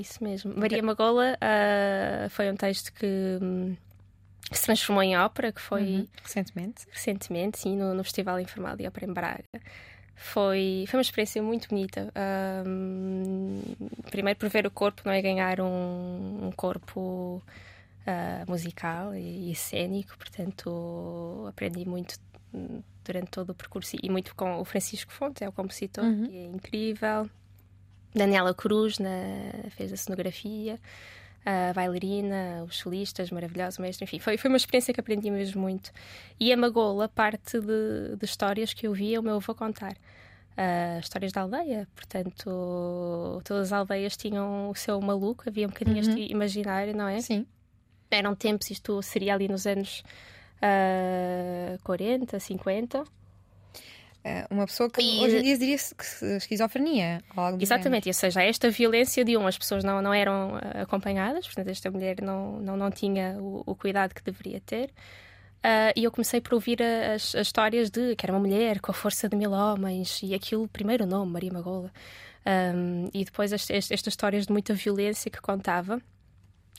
isso mesmo. Maria Magola ah, foi um texto que se transformou em ópera, que foi Uhum. Recentemente. recentemente, sim, no, no Festival Informal de Ópera em Braga. Foi, foi uma experiência muito bonita. Primeiro por ver o corpo, não é? Ganhar um, um corpo ah, musical e, e cênico, portanto aprendi muito durante todo o percurso e muito com o Francisco Fonte, é o compositor, Uhum. que é incrível. Daniela Cruz na, fez a cenografia, a bailarina, os solistas maravilhosos, o mestre, enfim, foi, foi uma experiência que aprendi mesmo muito. E a Magola parte de, de histórias que eu via o meu avô contar. Ah, histórias da aldeia, portanto, todas as aldeias tinham o seu maluco, havia um bocadinho este imaginário, não é? Sim. Eram tempos, isto seria ali nos anos ah, 40, 50. É uma pessoa que E- hoje em dia diria-se que esquizofrenia. Exatamente, ou seja, esta violência de um, as pessoas não, não eram ah, acompanhadas, portanto, esta mulher não, não, não tinha o, o cuidado que deveria ter. Ah, e eu comecei por ouvir as, as histórias de que era uma mulher com a força de mil homens e aquilo, primeiro nome, Maria Magola, Ahm, e depois as- est- estas histórias de muita violência que contava.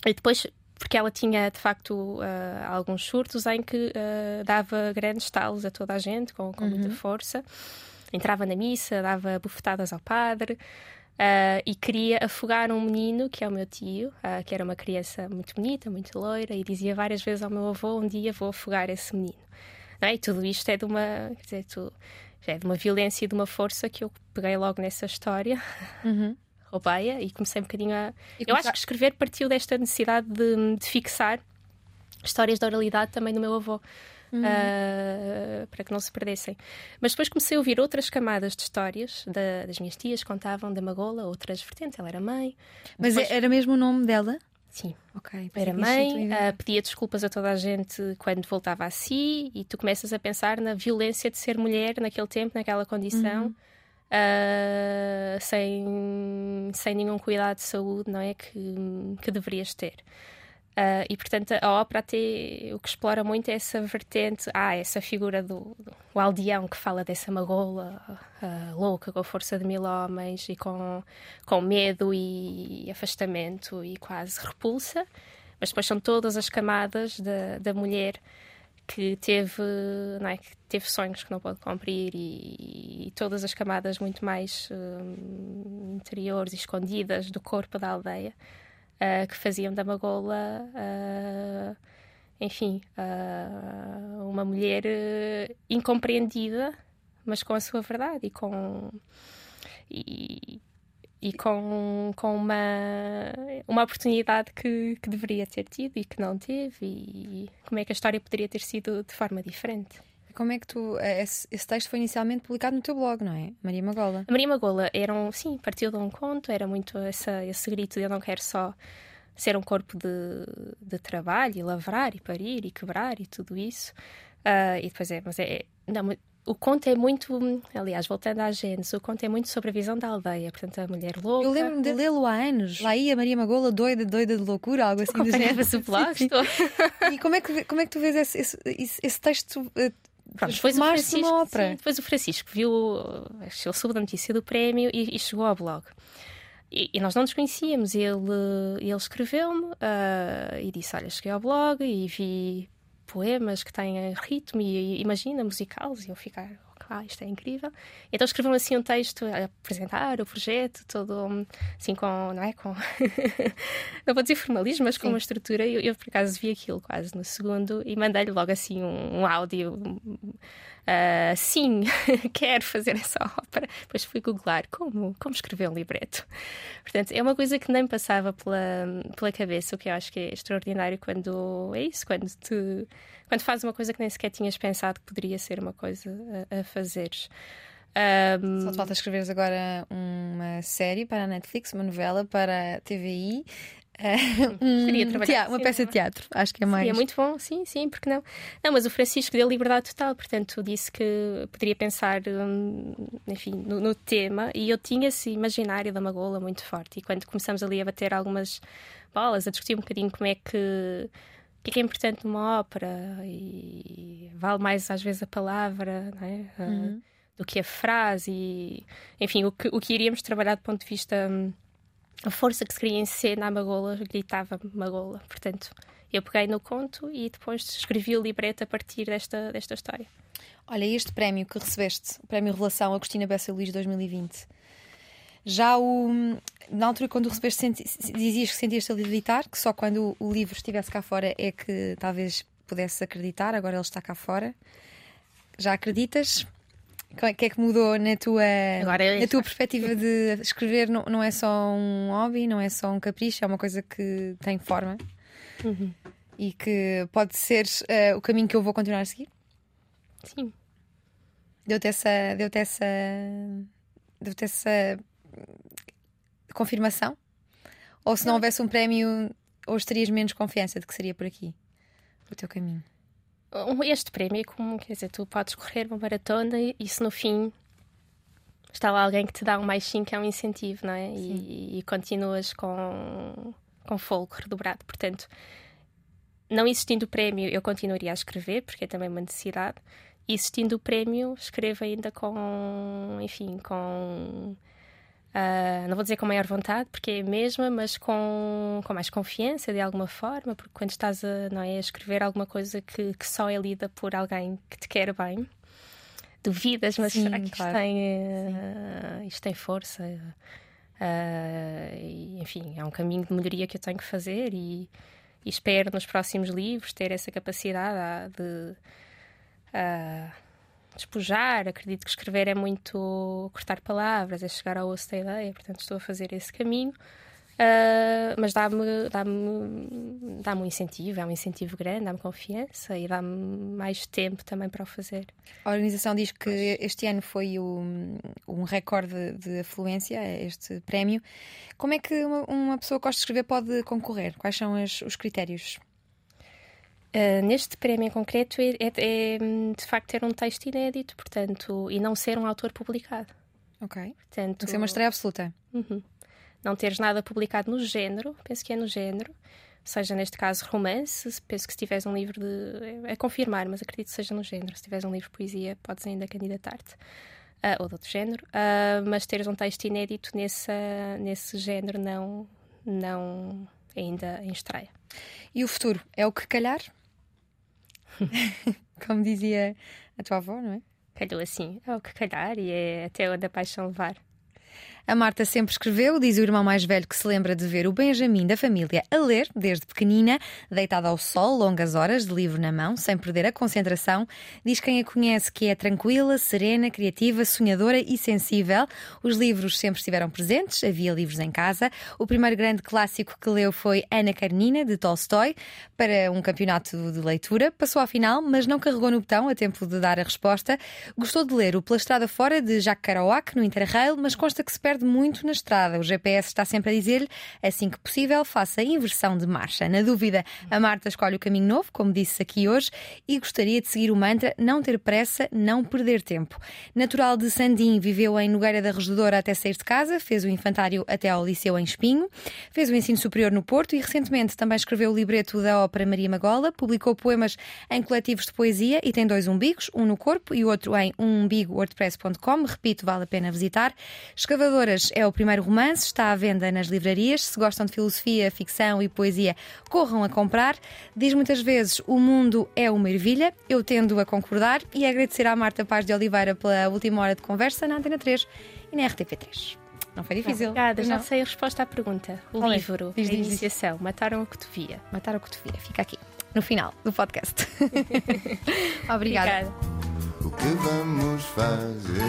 E depois, porque ela tinha de facto ah, alguns surtos em que ah, dava grandes talos a toda a gente, com, com muita força. Entrava na missa, dava bufetadas ao padre ah, e queria afogar um menino, que é o meu tio, que era uma criança muito bonita, muito loira, e dizia várias vezes ao meu avô: Um dia vou afogar esse menino. É? E tudo isto é de uma. Quer dizer, tu, é de uma violência e de uma força que eu peguei logo nessa história Uhum. Roubei-a e comecei um bocadinho a. E Eu acho que escrever partiu desta necessidade de, de fixar histórias da oralidade também do meu avô. ah, para que não se perdessem. Mas depois comecei a ouvir outras camadas de histórias da- das minhas tias, contavam da Magola, outras vertentes. Ela era mãe. Mas Depois- era mesmo o nome dela? Sim, Ok. era mãe, ah, pedia desculpas a toda a gente quando voltava a si, e tu começas a pensar na violência de ser mulher naquele tempo, naquela condição, ah, sem, sem nenhum cuidado de saúde, não é? Que, que deverias ter. Ah, e portanto a ópera até o que explora muito é essa vertente, ah, essa figura do, do aldeão que fala dessa magola ah, louca com a força de mil homens e com, com medo e afastamento e quase repulsa, mas depois são todas as camadas da, da mulher que teve, não é, que teve sonhos que não pôde cumprir e, e todas as camadas muito mais hum, interiores e escondidas do corpo da aldeia ah, que faziam da Magola, ah, enfim, ah, uma mulher incompreendida, mas com a sua verdade e com e, e com, com uma, uma oportunidade que, que deveria ter tido e que não teve e como é que a história poderia ter sido de forma diferente. Como é que tu. Esse, esse texto foi inicialmente publicado no teu blog, não é? Maria Magola. A Maria Magola era um, sim, partiu de um conto, era muito essa, esse grito de eu não quero só ser um corpo de, de trabalho, e lavrar, e parir, e quebrar, e tudo isso. Uh, e depois é, mas é, não, o conto é muito, aliás, voltando à Gênesis, o conto é muito sobre a visão da aldeia, portanto, a mulher louca. Eu lembro-me de lê-lo há anos. Lá ia Maria Magola, doida, doida de loucura, algo assim do género. e como é, que, como é que tu vês esse, esse, esse texto? Eh, Pronto, depois o, Francisco, sim, depois o Francisco viu, ele soube da notícia do prémio e, e chegou ao blog. E, e, nós não nos conhecíamos. Ele, ele escreveu-me uh, e disse: Olha, cheguei ao blog e vi poemas que têm ritmo e, imagina, musicais, e eu ficar, ah, isto é incrível. Então escrevam assim um texto a apresentar o projeto, todo assim com, não é? Com, não vou dizer formalismo, mas com uma estrutura. Eu, eu, por acaso vi aquilo quase no segundo e mandei-lhe logo assim um, um áudio. Uh, sim, quero fazer essa ópera. Depois fui googlar como, como escrever um libreto. Portanto, é uma coisa que nem passava pela, pela cabeça, o que eu acho que é extraordinário quando é isso, quando te quando fazes uma coisa que nem sequer tinhas pensado que poderia ser uma coisa a, a fazeres. Um... Só te falta escreveres agora uma série para a Netflix, uma novela para a TVI. um, Queria trabalhar uma peça de teatro, acho que é mais. é muito bom, sim, sim, porque não? Não, mas o Francisco deu liberdade total, portanto, disse que poderia pensar, hum, enfim, no, no, tema, e eu tinha esse imaginário da Magola muito forte. E quando começamos ali a bater algumas bolas, a discutir um bocadinho como é que o que é, importante numa ópera e vale mais às vezes a palavra é? Ah, uhum. do que a frase e enfim o que, o que iríamos trabalhar do ponto de vista hum, a força que se queria em cena a Magola gritava Magola portanto eu peguei no conto e depois escrevi o libreto a partir desta, desta história Olha, este prémio que recebeste, o Prémio Relação Agostina Bessa Luís 2020, já o, na altura, quando o recebeste, senti, dizias que sentias-te a levitar, que só quando o, livro estivesse cá fora é que talvez pudesse acreditar, agora ele está cá fora. Já acreditas? O que é que mudou na tua, agora, na tua perspectiva de escrever? Não, não é só um hobby, não é só um capricho, é uma coisa que tem forma uhum. e que pode ser uh, o caminho que eu vou continuar a seguir? Sim. Deu-te essa. Deu-te essa. Deu-te essa confirmação? Ou se não houvesse um prémio, hoje terias menos confiança de que seria por aqui, o teu caminho? Este prémio é como, quer dizer, tu podes correr uma maratona e se no fim está lá alguém que te dá um mais 5 é um incentivo, não é? E, e, continuas com, com fogo redobrado. Portanto, não existindo o prémio, eu continuaria a escrever, porque é também uma necessidade. E existindo o prémio, escrevo ainda com, enfim, com Uh, não vou dizer com maior vontade, porque é a mesma, mas com, com mais confiança de alguma forma, porque quando estás a, não é, a escrever alguma coisa que, que só é lida por alguém que te quer bem, duvidas, mas Sim, será que claro. isto, tem, uh, isto tem força? Uh, e, enfim, é um caminho de melhoria que eu tenho que fazer e, e espero nos próximos livros ter essa capacidade de despojar. Acredito que escrever é muito cortar palavras, é chegar ao osso da ideia, portanto estou a fazer esse caminho. Uh, mas dá-me dá dá um incentivo, é um incentivo grande, dá-me confiança e dá-me mais tempo também para o fazer. A organização diz que este ano foi um, um recorde de afluência, este prémio. Como é que uma, uma pessoa que gosta de escrever pode concorrer? Quais são as, os critérios? Uh, neste prémio em concreto é, é, é, de facto ter um texto inédito, portanto, e não ser um autor publicado. Ok. Portanto, Tem que ser uma estreia absoluta. Uhum. Não teres nada publicado no género, penso que é no género, seja neste caso romance, penso que se tiveres um livro de. É, é confirmar, mas acredito que seja no género. Se tiveres um livro de poesia, podes ainda candidatar-te. Uh, ou de outro género, uh, mas teres um texto inédito nesse, nesse género não, não ainda em estreia. E o futuro é o que calhar? Como dizia a tua avó, não é? Calhou assim, é o que calhar e é até onde a paixão levar. A Marta sempre escreveu, diz o irmão mais velho que se lembra de ver o Benjamin da família a ler, desde pequenina, deitada ao sol, longas horas, de livro na mão, sem perder a concentração. Diz quem a conhece que é tranquila, serena, criativa, sonhadora e sensível. Os livros sempre estiveram presentes, havia livros em casa. O primeiro grande clássico que leu foi Ana Karenina, de Tolstói, para um campeonato de leitura. Passou à final, mas não carregou no botão a tempo de dar a resposta. Gostou de ler o Pela Estrada Fora, de Jacques Kerouac, no Interrail, mas consta que se perde perde muito na estrada. O GPS está sempre a dizer-lhe, assim que possível, faça inversão de marcha. Na dúvida, a Marta escolhe o caminho novo, como disse aqui hoje, e gostaria de seguir o mantra não ter pressa, não perder tempo. Natural de Sandim, viveu em Nogueira da Regedora até sair de casa, fez o infantário até ao Liceu em Espinho, fez o ensino superior no Porto e recentemente também escreveu o libreto da ópera Maria Magola, publicou poemas em coletivos de poesia e tem dois umbigos, um no corpo e outro em umbigowordpress.com. Repito, vale a pena visitar. É o primeiro romance, está à venda nas livrarias. Se gostam de filosofia, ficção e poesia, corram a comprar. Diz muitas vezes: o mundo é uma ervilha. Eu tendo a concordar e agradecer à Marta Paz de Oliveira pela última hora de conversa na Antena 3 e na RTP3. Não foi difícil. Obrigada, já Não. sei a resposta à pergunta. O Qual é? livro, Diz, a diz, diz. iniciação, Mataram o que te via. Matar o que te via. Fica aqui, no final do podcast. Obrigada. Obrigada. O que vamos fazer?